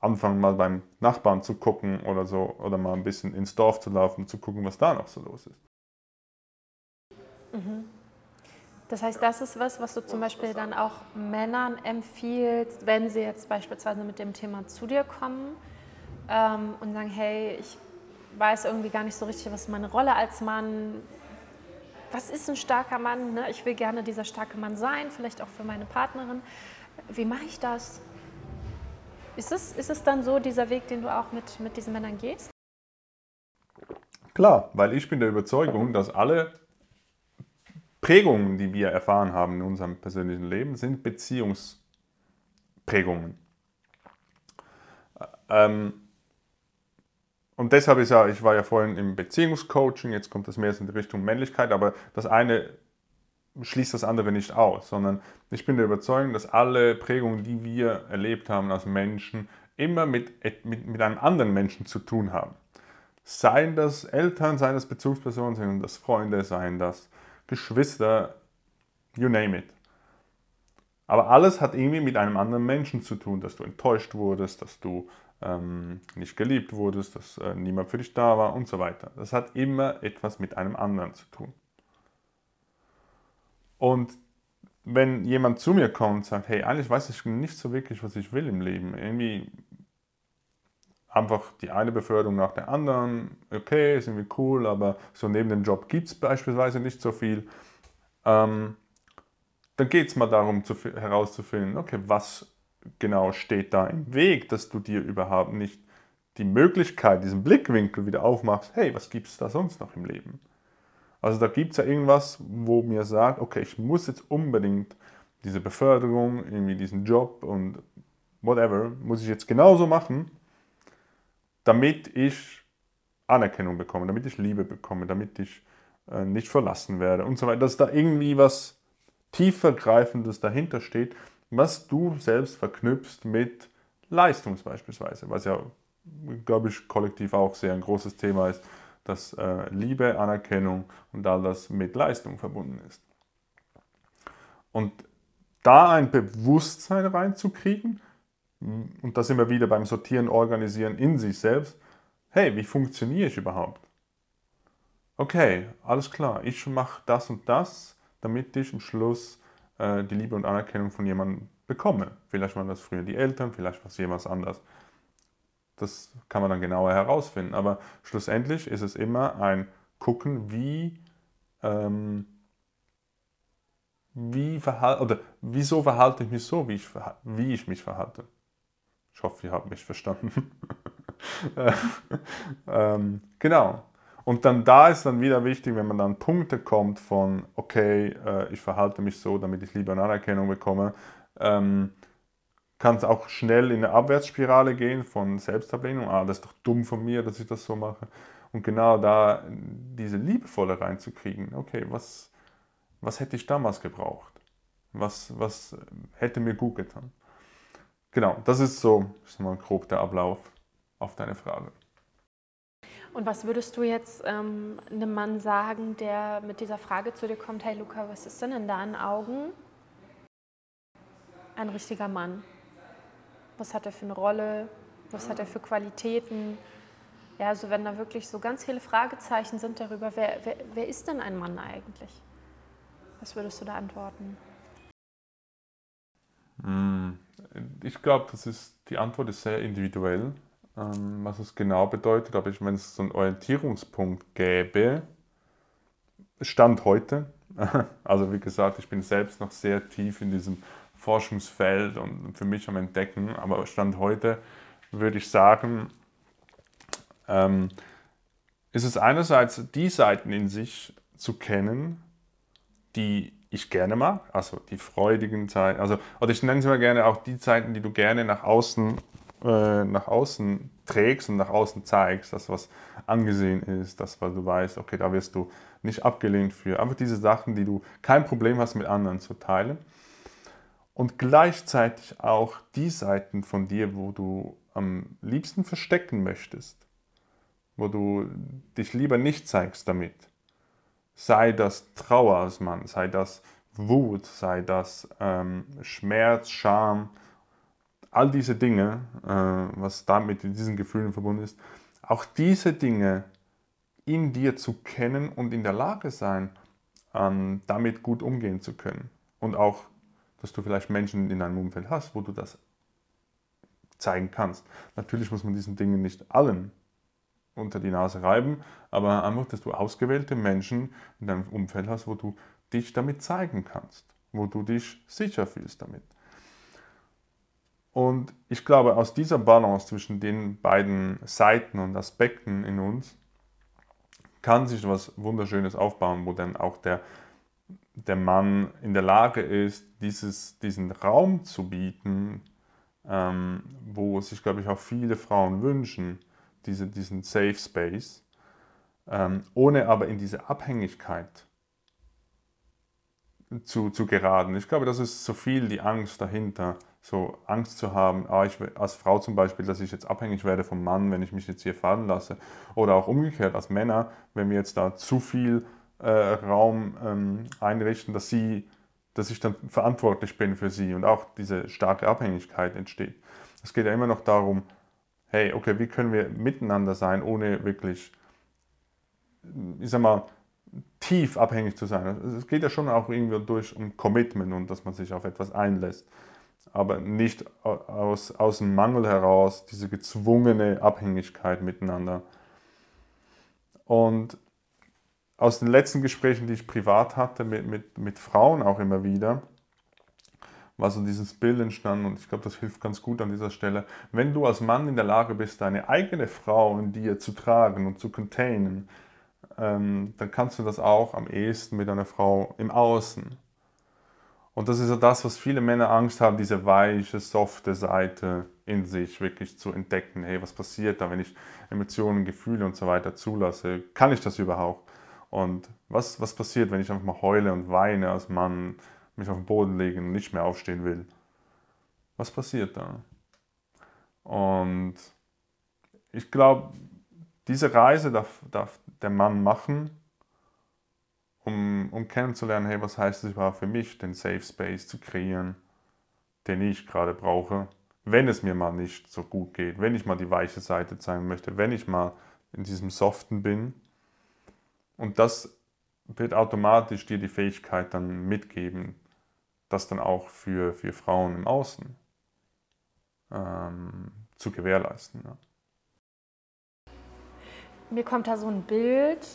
anfangen mal beim Nachbarn zu gucken oder so oder mal ein bisschen ins Dorf zu laufen, zu gucken, was da noch so los ist. Mhm. Das heißt, das ist was, was du zum Beispiel dann auch Männern empfiehlst, wenn sie jetzt beispielsweise mit dem Thema zu dir kommen ähm, und sagen, hey, ich weiß irgendwie gar nicht so richtig, was meine Rolle als Mann, was ist ein starker Mann, ne? ich will gerne dieser starke Mann sein, vielleicht auch für meine Partnerin. Wie mache ich das? Ist es, ist es dann so dieser Weg, den du auch mit, mit diesen Männern gehst? Klar, weil ich bin der Überzeugung, dass alle Prägungen, die wir erfahren haben in unserem persönlichen Leben, sind Beziehungsprägungen. Ähm, und deshalb ist ja, ich war ja vorhin im Beziehungscoaching, jetzt kommt das mehr in die Richtung Männlichkeit, aber das eine schließt das andere nicht aus, sondern ich bin der Überzeugung, dass alle Prägungen, die wir erlebt haben als Menschen, immer mit, mit, mit einem anderen Menschen zu tun haben. Seien das Eltern, seien das Bezugspersonen, seien das Freunde, seien das Geschwister, you name it. Aber alles hat irgendwie mit einem anderen Menschen zu tun, dass du enttäuscht wurdest, dass du ähm, nicht geliebt wurdest, dass äh, niemand für dich da war und so weiter. Das hat immer etwas mit einem anderen zu tun. Und wenn jemand zu mir kommt und sagt, hey, eigentlich weiß ich nicht so wirklich, was ich will im Leben, irgendwie einfach die eine Beförderung nach der anderen, okay, ist irgendwie cool, aber so neben dem Job gibt es beispielsweise nicht so viel, ähm, dann geht es mal darum zu, herauszufinden, okay, was genau steht da im Weg, dass du dir überhaupt nicht die Möglichkeit, diesen Blickwinkel wieder aufmachst, hey, was gibt es da sonst noch im Leben? Also da gibt es ja irgendwas, wo mir sagt, okay, ich muss jetzt unbedingt diese Beförderung, irgendwie diesen Job und whatever, muss ich jetzt genauso machen, damit ich Anerkennung bekomme, damit ich Liebe bekomme, damit ich äh, nicht verlassen werde und so weiter. Dass da irgendwie was tiefergreifendes dahinter steht, was du selbst verknüpfst mit Leistung beispielsweise, was ja, glaube ich, kollektiv auch sehr ein großes Thema ist, dass äh, Liebe, Anerkennung und all das mit Leistung verbunden ist. Und da ein Bewusstsein reinzukriegen, und da sind wir wieder beim Sortieren, Organisieren in sich selbst, hey, wie funktioniere ich überhaupt? Okay, alles klar, ich mache das und das, damit ich am Schluss äh, die Liebe und Anerkennung von jemandem bekomme. Vielleicht waren das früher die Eltern, vielleicht war es jemand anders. Das kann man dann genauer herausfinden. Aber schlussendlich ist es immer ein Gucken, wie, ähm, wie verhalte, oder wieso verhalte ich mich so, wie ich, wie ich mich verhalte. Ich hoffe, ihr habt mich verstanden. ähm, genau. Und dann da ist dann wieder wichtig, wenn man dann Punkte kommt von, okay, äh, ich verhalte mich so, damit ich Liebe und Anerkennung bekomme, ähm, kann es auch schnell in eine Abwärtsspirale gehen von Selbstablehnung. Ah, das ist doch dumm von mir, dass ich das so mache. Und genau da diese Liebevolle reinzukriegen. Okay, was, was hätte ich damals gebraucht? Was, was hätte mir gut getan? Genau, das ist so, ich sag mal, grob der Ablauf auf deine Frage. Und was würdest du jetzt ähm, einem Mann sagen, der mit dieser Frage zu dir kommt, hey Luca, was ist denn in deinen Augen ein richtiger Mann? Was hat er für eine Rolle? Was hat er für Qualitäten? Ja, also wenn da wirklich so ganz viele Fragezeichen sind darüber, wer, wer, wer ist denn ein Mann eigentlich? Was würdest du da antworten? Hm, ich glaube, das ist, die Antwort ist sehr individuell. Ähm, was es genau bedeutet. Aber ich, wenn es so einen Orientierungspunkt gäbe, Stand heute, also wie gesagt, ich bin selbst noch sehr tief in diesem Forschungsfeld und für mich am Entdecken, aber Stand heute würde ich sagen, ähm, ist es einerseits die Seiten in sich zu kennen, die ich gerne mag, also die freudigen Zeiten, also, oder ich nenne sie mal gerne auch die Zeiten, die du gerne nach außen äh, nach außen trägst und nach außen zeigst, das was angesehen ist, das was du weißt, okay, da wirst du nicht abgelehnt für. Einfach diese Sachen, die du kein Problem hast mit anderen zu teilen. Und gleichzeitig auch die Seiten von dir, wo du am liebsten verstecken möchtest, wo du dich lieber nicht zeigst damit. Sei das Trauer als Mann, sei das Wut, sei das ähm, Schmerz, Scham, all diese Dinge, äh, was damit in diesen Gefühlen verbunden ist, auch diese Dinge in dir zu kennen und in der Lage sein, ähm, damit gut umgehen zu können. Und auch, dass du vielleicht Menschen in deinem Umfeld hast, wo du das zeigen kannst. Natürlich muss man diesen Dingen nicht allen unter die Nase reiben, aber einfach, dass du ausgewählte Menschen in deinem Umfeld hast, wo du dich damit zeigen kannst, wo du dich sicher fühlst damit. Und ich glaube, aus dieser Balance zwischen den beiden Seiten und Aspekten in uns kann sich was Wunderschönes aufbauen, wo dann auch der, der Mann in der Lage ist, dieses, diesen Raum zu bieten, ähm, wo sich, glaube ich, auch viele Frauen wünschen, diese, diesen Safe Space, ähm, ohne aber in diese Abhängigkeit zu, zu geraten. Ich glaube, das ist so viel die Angst dahinter, so Angst zu haben, ah, ich, als Frau zum Beispiel, dass ich jetzt abhängig werde vom Mann, wenn ich mich jetzt hier fallen lasse. Oder auch umgekehrt als Männer, wenn wir jetzt da zu viel äh, Raum ähm, einrichten, dass sie dass ich dann verantwortlich bin für sie und auch diese starke Abhängigkeit entsteht. Es geht ja immer noch darum, hey, okay, wie können wir miteinander sein, ohne wirklich, ich sag mal, tief abhängig zu sein. Es geht ja schon auch irgendwie durch um Commitment und dass man sich auf etwas einlässt. Aber nicht aus, aus dem Mangel heraus, diese gezwungene Abhängigkeit miteinander. Und aus den letzten Gesprächen, die ich privat hatte mit, mit, mit Frauen auch immer wieder, war so dieses Bild entstanden und ich glaube, das hilft ganz gut an dieser Stelle. Wenn du als Mann in der Lage bist, deine eigene Frau in dir zu tragen und zu containen, ähm, dann kannst du das auch am ehesten mit einer Frau im Außen. Und das ist ja das, was viele Männer Angst haben, diese weiche, softe Seite in sich wirklich zu entdecken. Hey, was passiert da, wenn ich Emotionen, Gefühle und so weiter zulasse? Kann ich das überhaupt? Und was, was passiert, wenn ich einfach mal heule und weine als Mann, mich auf den Boden lege und nicht mehr aufstehen will? Was passiert da? Und ich glaube, diese Reise darf, darf der Mann machen, um, um kennenzulernen, hey, was heißt es überhaupt für mich, den Safe Space zu kreieren, den ich gerade brauche, wenn es mir mal nicht so gut geht, wenn ich mal die weiche Seite zeigen möchte, wenn ich mal in diesem Soften bin und das wird automatisch dir die Fähigkeit dann mitgeben, das dann auch für, für Frauen im Außen ähm, zu gewährleisten. Ja. Mir kommt da so ein Bild,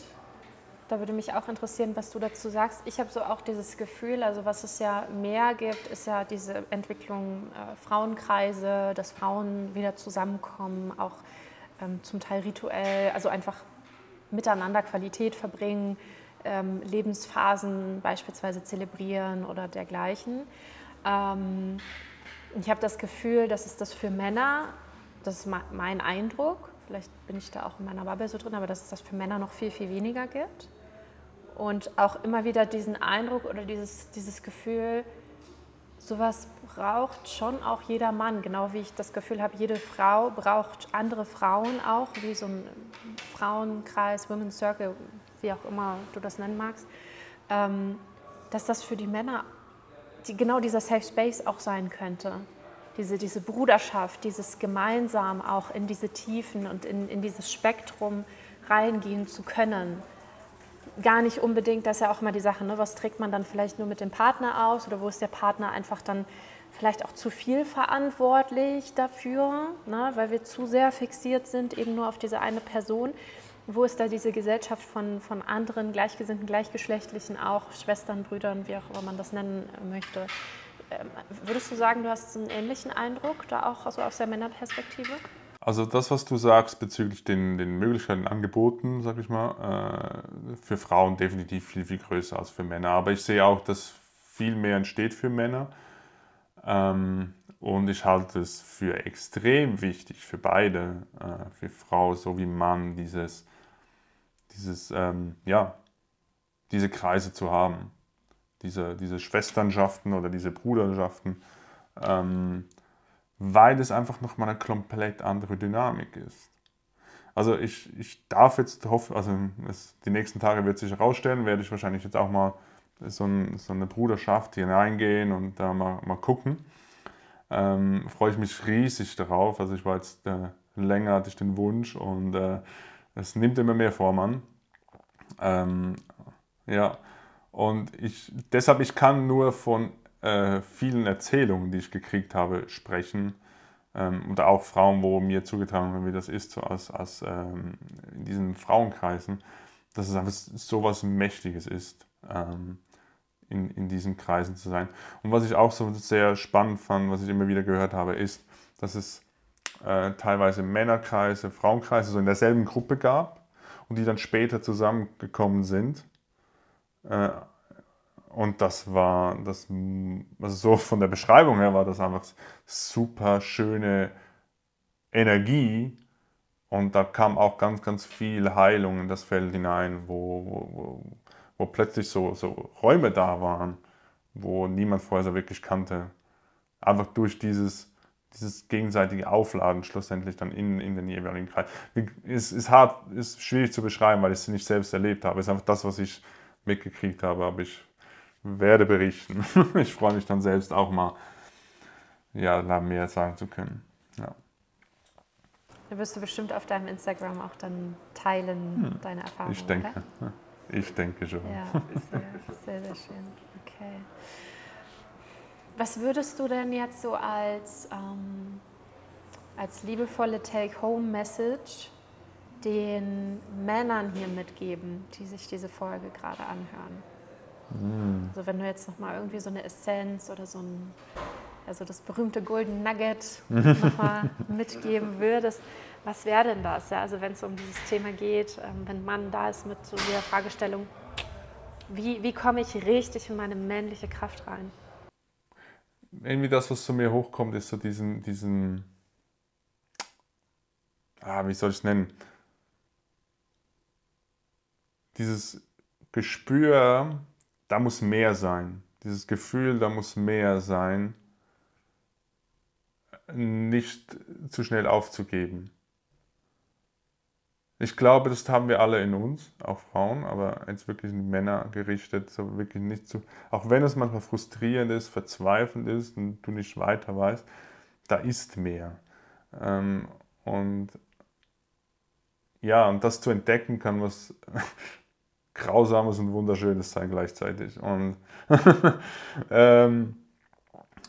da würde mich auch interessieren, was du dazu sagst. Ich habe so auch dieses Gefühl, also was es ja mehr gibt, ist ja diese Entwicklung äh, Frauenkreise, dass Frauen wieder zusammenkommen, auch ähm, zum Teil rituell, also einfach miteinander Qualität verbringen, ähm, Lebensphasen beispielsweise zelebrieren oder dergleichen. Ähm, ich habe das Gefühl, dass es das für Männer, das ist mein Eindruck, vielleicht bin ich da auch in meiner Bubble so drin, aber dass es das für Männer noch viel, viel weniger gibt. Und auch immer wieder diesen Eindruck oder dieses, dieses Gefühl, sowas braucht schon auch jeder Mann, genau wie ich das Gefühl habe, jede Frau braucht andere Frauen auch, wie so ein Frauenkreis, Women's Circle, wie auch immer du das nennen magst, ähm, dass das für die Männer die, genau dieser Safe Space auch sein könnte. Diese, diese Bruderschaft, dieses gemeinsam auch in diese Tiefen und in, in dieses Spektrum reingehen zu können gar nicht unbedingt, das ist ja auch immer die Sache, ne? was trägt man dann vielleicht nur mit dem Partner aus oder wo ist der Partner einfach dann vielleicht auch zu viel verantwortlich dafür, ne? weil wir zu sehr fixiert sind eben nur auf diese eine Person. Wo ist da diese Gesellschaft von, von anderen Gleichgesinnten, Gleichgeschlechtlichen, auch Schwestern, Brüdern, wie auch immer man das nennen möchte? Ähm, würdest du sagen, du hast einen ähnlichen Eindruck, da auch also aus der Männerperspektive? Also das, was du sagst bezüglich den, den Möglichkeiten, Angeboten, sag ich mal, äh, für Frauen definitiv viel, viel größer als für Männer. Aber ich sehe auch, dass viel mehr entsteht für Männer. Ähm, und ich halte es für extrem wichtig für beide, äh, für Frau sowie Mann, dieses, dieses ähm, ja, diese Kreise zu haben. Diese, diese Schwesternschaften oder diese Bruderschaften. Ähm, weil es einfach nochmal eine komplett andere Dynamik ist. Also ich, ich darf jetzt hoffen, also es, die nächsten Tage wird sich herausstellen, werde ich wahrscheinlich jetzt auch mal so, ein, so eine Bruderschaft hineingehen und da mal, mal gucken. Ähm, freue ich mich riesig darauf. Also ich war jetzt äh, länger, hatte ich den Wunsch und äh, es nimmt immer mehr Form an. Ähm, ja, Und ich, deshalb, ich kann nur von äh, vielen Erzählungen, die ich gekriegt habe, sprechen. Ähm, auch Frauen, wo mir zugetragen wird, wie das ist, so als, als ähm, in diesen Frauenkreisen, dass es einfach so was Mächtiges ist, ähm, in, in diesen Kreisen zu sein. Und was ich auch so sehr spannend fand, was ich immer wieder gehört habe, ist, dass es äh, teilweise Männerkreise, Frauenkreise so in derselben Gruppe gab und die dann später zusammengekommen sind. Äh, und das war, das, also so von der Beschreibung her war das einfach super schöne Energie. Und da kam auch ganz, ganz viel Heilung in das Feld hinein, wo, wo, wo plötzlich so, so Räume da waren, wo niemand vorher so wirklich kannte. Einfach durch dieses, dieses gegenseitige Aufladen schlussendlich dann in, in den jeweiligen Kreis. Es ist hart, ist schwierig zu beschreiben, weil ich es nicht selbst erlebt habe. Es ist einfach das, was ich mitgekriegt habe, aber ich werde berichten. ich freue mich dann selbst auch mal, ja, mehr sagen zu können. Ja. Da wirst du bestimmt auf deinem Instagram auch dann teilen, hm. deine Erfahrungen. Ich denke. Oder? Ich denke schon. Ja, sehr, sehr, sehr schön. Okay. Was würdest du denn jetzt so als, ähm, als liebevolle Take-Home-Message den Männern hier mitgeben, die sich diese Folge gerade anhören? Mm. Also wenn du jetzt nochmal irgendwie so eine Essenz oder so ein, also das berühmte Golden Nugget nochmal mitgeben würdest, was wäre denn das? Ja, also wenn es um dieses Thema geht, ähm, wenn ein Mann da ist mit so der Fragestellung, wie, wie komme ich richtig in meine männliche Kraft rein? Irgendwie das, was zu mir hochkommt, ist so diesen, diesen ah, wie soll ich es nennen? Dieses Gespür, da muss mehr sein. Dieses Gefühl, da muss mehr sein, nicht zu schnell aufzugeben. Ich glaube, das haben wir alle in uns, auch Frauen, aber jetzt wirklich in Männer gerichtet, so wirklich nicht zu. Auch wenn es manchmal frustrierend ist, verzweifelnd ist und du nicht weiter weißt, da ist mehr. Ähm, und ja, und das zu entdecken kann was Grausames und Wunderschönes sein gleichzeitig. Und, ähm,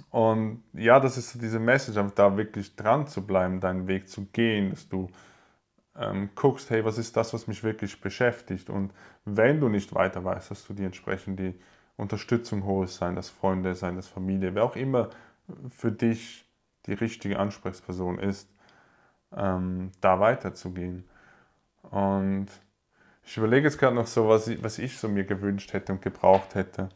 und ja, das ist so diese Message, einfach da wirklich dran zu bleiben, deinen Weg zu gehen, dass du ähm, guckst, hey, was ist das, was mich wirklich beschäftigt? Und wenn du nicht weiter weißt, dass du die entsprechend die Unterstützung holst, sein das Freunde, sein das Familie, wer auch immer für dich die richtige Ansprechperson ist, ähm, da weiterzugehen. Und ich überlege jetzt gerade noch so, was ich, was ich so mir gewünscht hätte und gebraucht hätte.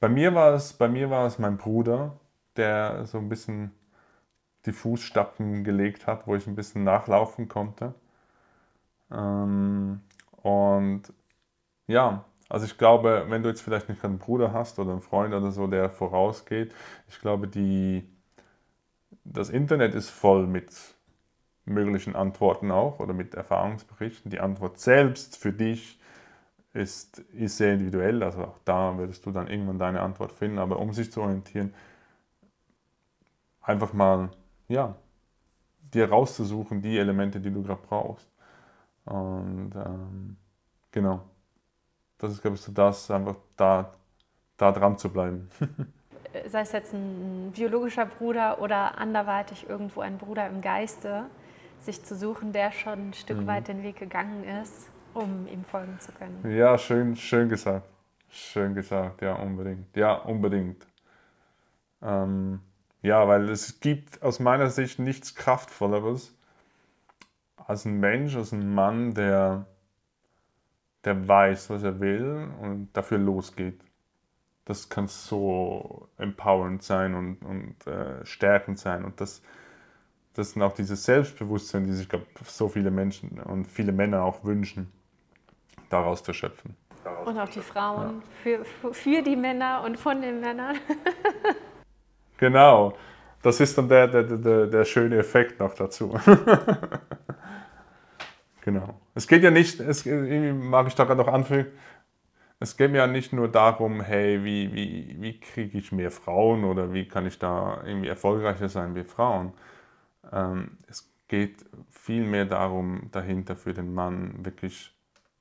Bei mir war es, bei mir war es mein Bruder, der so ein bisschen die Fußstapfen gelegt hat, wo ich ein bisschen nachlaufen konnte. Ähm, und ja, also ich glaube, wenn du jetzt vielleicht nicht einen Bruder hast oder einen Freund oder so, der vorausgeht, ich glaube, die, das Internet ist voll mit möglichen Antworten auch oder mit Erfahrungsberichten. Die Antwort selbst für dich ist, ist sehr individuell, also auch da würdest du dann irgendwann deine Antwort finden, aber um sich zu orientieren, einfach mal, ja, dir rauszusuchen, die Elemente, die du gerade brauchst. Und ähm, genau, das ist, glaube ich, so das, einfach da, da dran zu bleiben. Sei es jetzt ein biologischer Bruder oder anderweitig irgendwo ein Bruder im Geiste, sich zu suchen, der schon ein Stück mhm. weit den Weg gegangen ist, um ihm folgen zu können. Ja, schön, schön gesagt. Schön gesagt, ja, unbedingt. Ja, unbedingt. Ähm, ja, weil es gibt aus meiner Sicht nichts Kraftvolleres als ein Mensch, als ein Mann, der, der weiß, was er will und dafür losgeht. Das kann so empowernd sein und, und äh, stärkend sein. Und das, das sind auch dieses Selbstbewusstsein, die sich, glaube so viele Menschen und viele Männer auch wünschen, daraus zu schöpfen. Und auch die Frauen ja. für, für die Männer und von den Männern. genau, das ist dann der, der, der, der schöne Effekt noch dazu. genau. Es geht ja nicht, es, mag ich da gerade noch anfügen, es geht mir ja nicht nur darum, hey, wie, wie, wie kriege ich mehr Frauen oder wie kann ich da irgendwie erfolgreicher sein wie Frauen, ähm, es geht vielmehr darum, dahinter für den Mann wirklich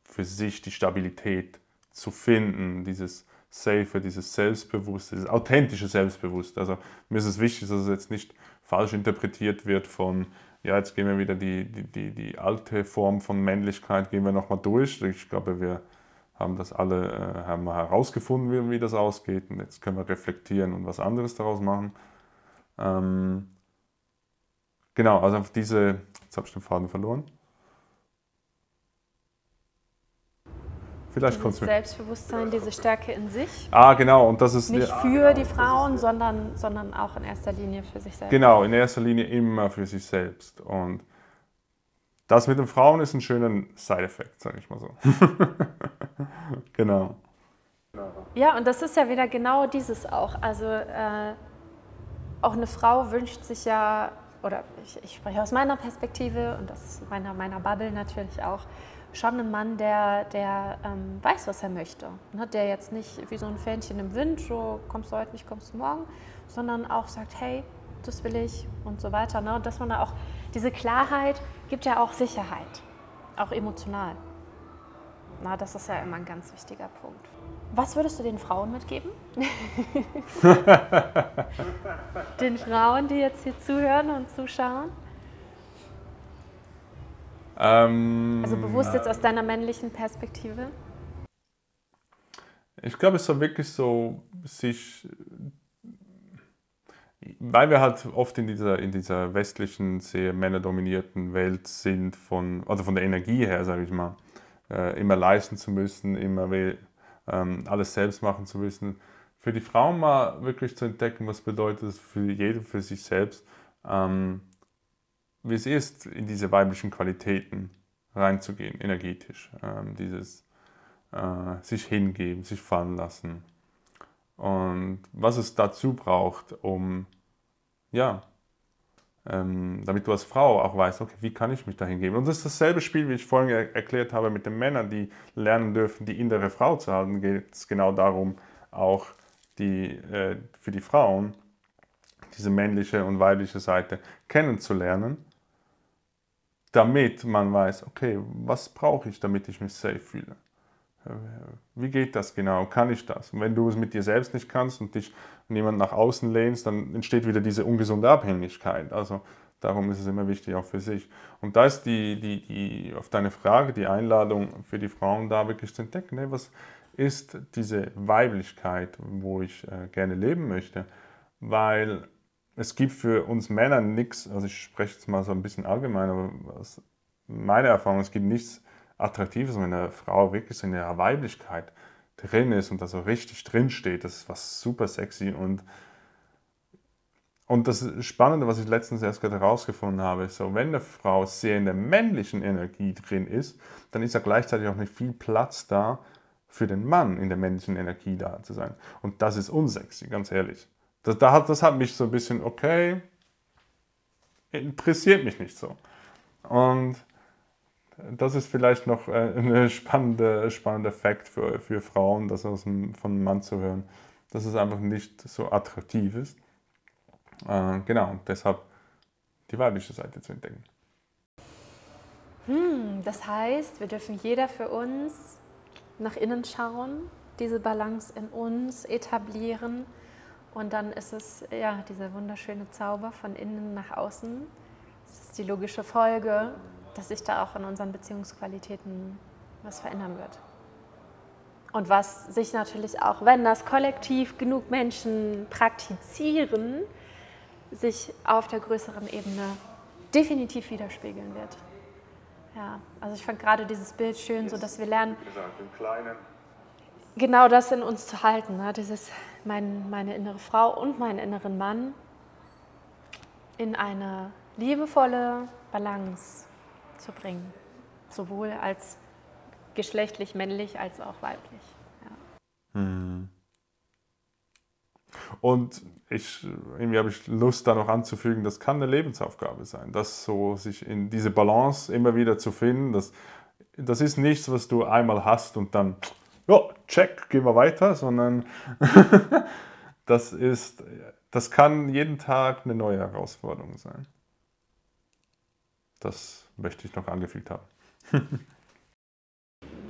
für sich die Stabilität zu finden, dieses Safe, dieses Selbstbewusste, dieses authentische Selbstbewusste. Also mir ist es wichtig, dass es jetzt nicht falsch interpretiert wird von, ja, jetzt gehen wir wieder die, die, die, die alte Form von Männlichkeit, gehen wir nochmal durch. Ich glaube, wir haben das alle äh, haben herausgefunden, wie, wie das ausgeht und jetzt können wir reflektieren und was anderes daraus machen. Ähm, genau, also auf diese, jetzt habe ich den Faden verloren. Vielleicht dieses Selbstbewusstsein, diese Stärke in sich. Ah, genau. Und das ist nicht für die Frauen, sondern, sondern auch in erster Linie für sich selbst. Genau, in erster Linie immer für sich selbst. Und das mit den Frauen ist ein schöner Side-Effekt, sage ich mal so. genau. Ja, und das ist ja wieder genau dieses auch. Also äh, auch eine Frau wünscht sich ja, oder ich, ich, spreche aus meiner Perspektive und ist meiner, meiner Bubble natürlich auch, schon ein Mann, der, der ähm, weiß, was er möchte. Ne? Der jetzt nicht wie so ein Fähnchen im Wind, so kommst du heute nicht, kommst du morgen, sondern auch sagt, hey, das will ich und so weiter. Ne? Und dass man da auch, diese Klarheit gibt ja auch Sicherheit, auch emotional. Na, das ist ja immer ein ganz wichtiger Punkt. Was würdest du den Frauen mitgeben? den Frauen, die jetzt hier zuhören und zuschauen? Ähm, also bewusst jetzt aus deiner männlichen Perspektive? Ich glaube, es war wirklich so, sich, weil wir halt oft in dieser, in dieser westlichen, sehr männerdominierten Welt sind, von, also von der Energie her, sage ich mal, äh, immer leisten zu müssen, immer ähm, alles selbst machen zu müssen. Für die Frauen mal wirklich zu entdecken, was bedeutet es für jede, für sich selbst, ähm, wie es ist, in diese weiblichen Qualitäten reinzugehen, energetisch. Ähm, dieses äh, sich hingeben, sich fallen lassen. Und was es dazu braucht, um, ja, ähm, damit du als Frau auch weißt, okay, wie kann ich mich da hingeben? Und das ist dasselbe Spiel, wie ich vorhin er erklärt habe mit den Männern, die lernen dürfen, die innere Frau zu halten, geht es genau darum, auch die, äh, für die Frauen diese männliche und weibliche Seite kennenzulernen damit man weiß, okay, was brauche ich, damit ich mich safe fühle? Wie geht das genau? Kann ich das? Und wenn du es mit dir selbst nicht kannst und dich jemand nach außen lehnst, dann entsteht wieder diese ungesunde Abhängigkeit. Also darum ist es immer wichtig, auch für sich. Und da ist die, die, die auf deine Frage, die Einladung für die Frauen da wirklich zu entdecken, hey, was ist diese Weiblichkeit, wo ich äh, gerne leben möchte? Weil es gibt für uns Männer nichts, also ich spreche jetzt mal so ein bisschen allgemein, aber aus meiner Erfahrung, es gibt nichts Attraktives, wenn eine Frau wirklich so in ihrer Weiblichkeit drin ist und da so richtig drin steht. Das ist was super sexy und und das Spannende, was ich letztens erst gerade herausgefunden habe, ist so, wenn eine Frau sehr in der männlichen Energie drin ist, dann ist ja gleichzeitig auch nicht viel Platz da für den Mann in der männlichen Energie da zu sein. Und das ist unsexy, ganz ehrlich. Das, da hat, das hat mich so ein bisschen, okay, interessiert mich nicht so. Und das ist vielleicht noch äh, ein spannender spannende Fakt für, für Frauen, das aus dem, von einem Mann zu hören, dass es einfach nicht so attraktiv ist. Äh, genau, deshalb die weibliche Seite zu entdecken. Hm, das heißt, wir dürfen jeder für uns nach innen schauen, diese Balance in uns etablieren und dann ist es ja dieser wunderschöne Zauber von innen nach außen. Das ist die logische Folge, dass sich da auch in unseren Beziehungsqualitäten was verändern wird. Und was sich natürlich auch, wenn das kollektiv genug Menschen praktizieren, sich auf der größeren Ebene definitiv widerspiegeln wird. Ja, also ich fand gerade dieses Bild schön, so dass wir lernen, genau das in uns zu halten, ne? dieses mein, meine innere Frau und meinen inneren Mann in eine liebevolle Balance zu bringen, sowohl als geschlechtlich männlich als auch weiblich. Ja. Hm. Und ich, irgendwie habe ich Lust, da noch anzufügen, das kann eine Lebensaufgabe sein, das so sich in diese Balance immer wieder zu finden. Das, das ist nichts, was du einmal hast und dann ja, check, gehen wir weiter, sondern das ist, das kann jeden Tag eine neue Herausforderung sein. Das möchte ich noch angefügt haben.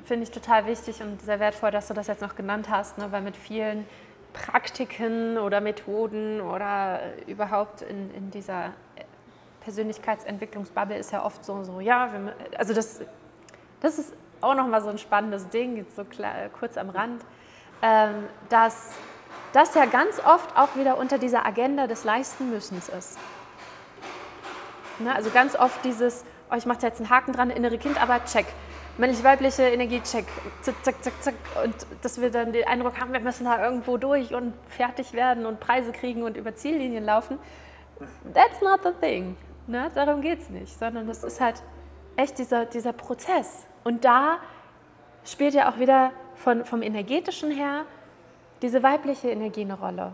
finde ich total wichtig und sehr wertvoll, dass du das jetzt noch genannt hast, ne? weil mit vielen Praktiken oder Methoden oder überhaupt in, in dieser Persönlichkeitsentwicklungsbubble ist ja oft so, so ja, wir, also das, das ist auch nochmal so ein spannendes Ding, jetzt so klar, kurz am Rand, ähm, dass das ja ganz oft auch wieder unter dieser Agenda des Leistenmüssens ist. Ne? Also ganz oft dieses, oh, ich mache jetzt einen Haken dran, innere Kindarbeit, check männlich-weibliche Energiecheck, zack, zack, zack, zack. Und dass wir dann den Eindruck haben, wir müssen da irgendwo durch und fertig werden und Preise kriegen und über Ziellinien laufen. That's not the thing. Ne? Darum geht es nicht, sondern das ist halt echt dieser, dieser Prozess. Und da spielt ja auch wieder von, vom energetischen her diese weibliche Energie eine Rolle.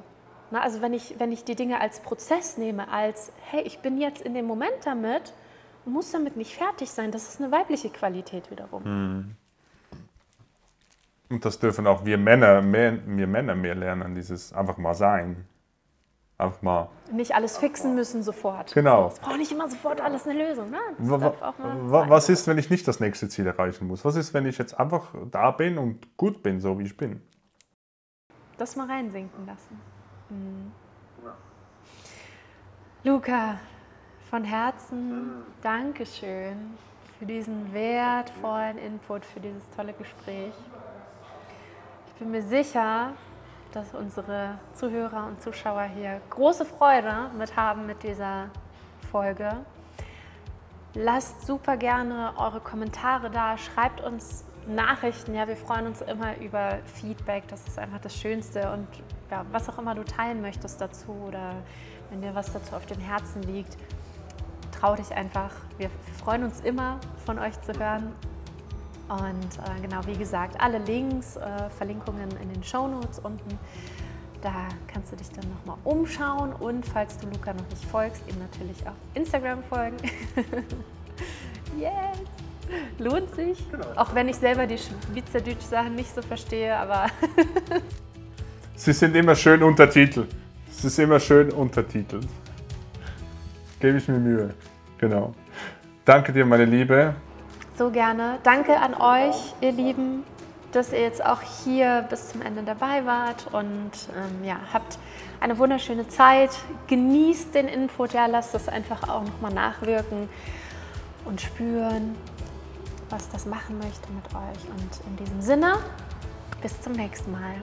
Na, also wenn ich, wenn ich die Dinge als Prozess nehme, als, hey, ich bin jetzt in dem Moment damit muss damit nicht fertig sein. Das ist eine weibliche Qualität wiederum. Mhm. Und das dürfen auch wir Männer mehr, wir Männer mehr lernen, dieses einfach mal sein. Einfach mal. Nicht alles fixen müssen sofort. Genau. Es braucht nicht immer sofort alles eine Lösung. Nein, was ist, wenn ich nicht das nächste Ziel erreichen muss? Was ist, wenn ich jetzt einfach da bin und gut bin, so wie ich bin? Das mal reinsinken lassen. Mhm. Luca, von Herzen Dankeschön für diesen wertvollen Input, für dieses tolle Gespräch. Ich bin mir sicher, dass unsere Zuhörer und Zuschauer hier große Freude mit haben mit dieser Folge. Lasst super gerne eure Kommentare da, schreibt uns Nachrichten. Ja, wir freuen uns immer über Feedback. Das ist einfach das Schönste. Und ja, was auch immer du teilen möchtest dazu oder wenn dir was dazu auf dem Herzen liegt, trau dich einfach. Wir freuen uns immer, von euch zu hören. Und äh, genau, wie gesagt, alle Links, äh, Verlinkungen in den Show Notes unten. Da kannst du dich dann nochmal umschauen und falls du Luca noch nicht folgst, ihm natürlich auf Instagram folgen. yes! Lohnt sich. Genau. Auch wenn ich selber die Schweizerdeutsch-Sachen nicht so verstehe, aber. Sie sind immer schön untertitelt. Es ist immer schön untertitelt. Gebe ich mir Mühe. Genau. Danke dir, meine Liebe. So gerne. Danke an euch, ihr Lieben, dass ihr jetzt auch hier bis zum Ende dabei wart und ähm, ja, habt eine wunderschöne Zeit. Genießt den Input, ja, lasst es einfach auch nochmal nachwirken und spüren, was das machen möchte mit euch. Und in diesem Sinne, bis zum nächsten Mal.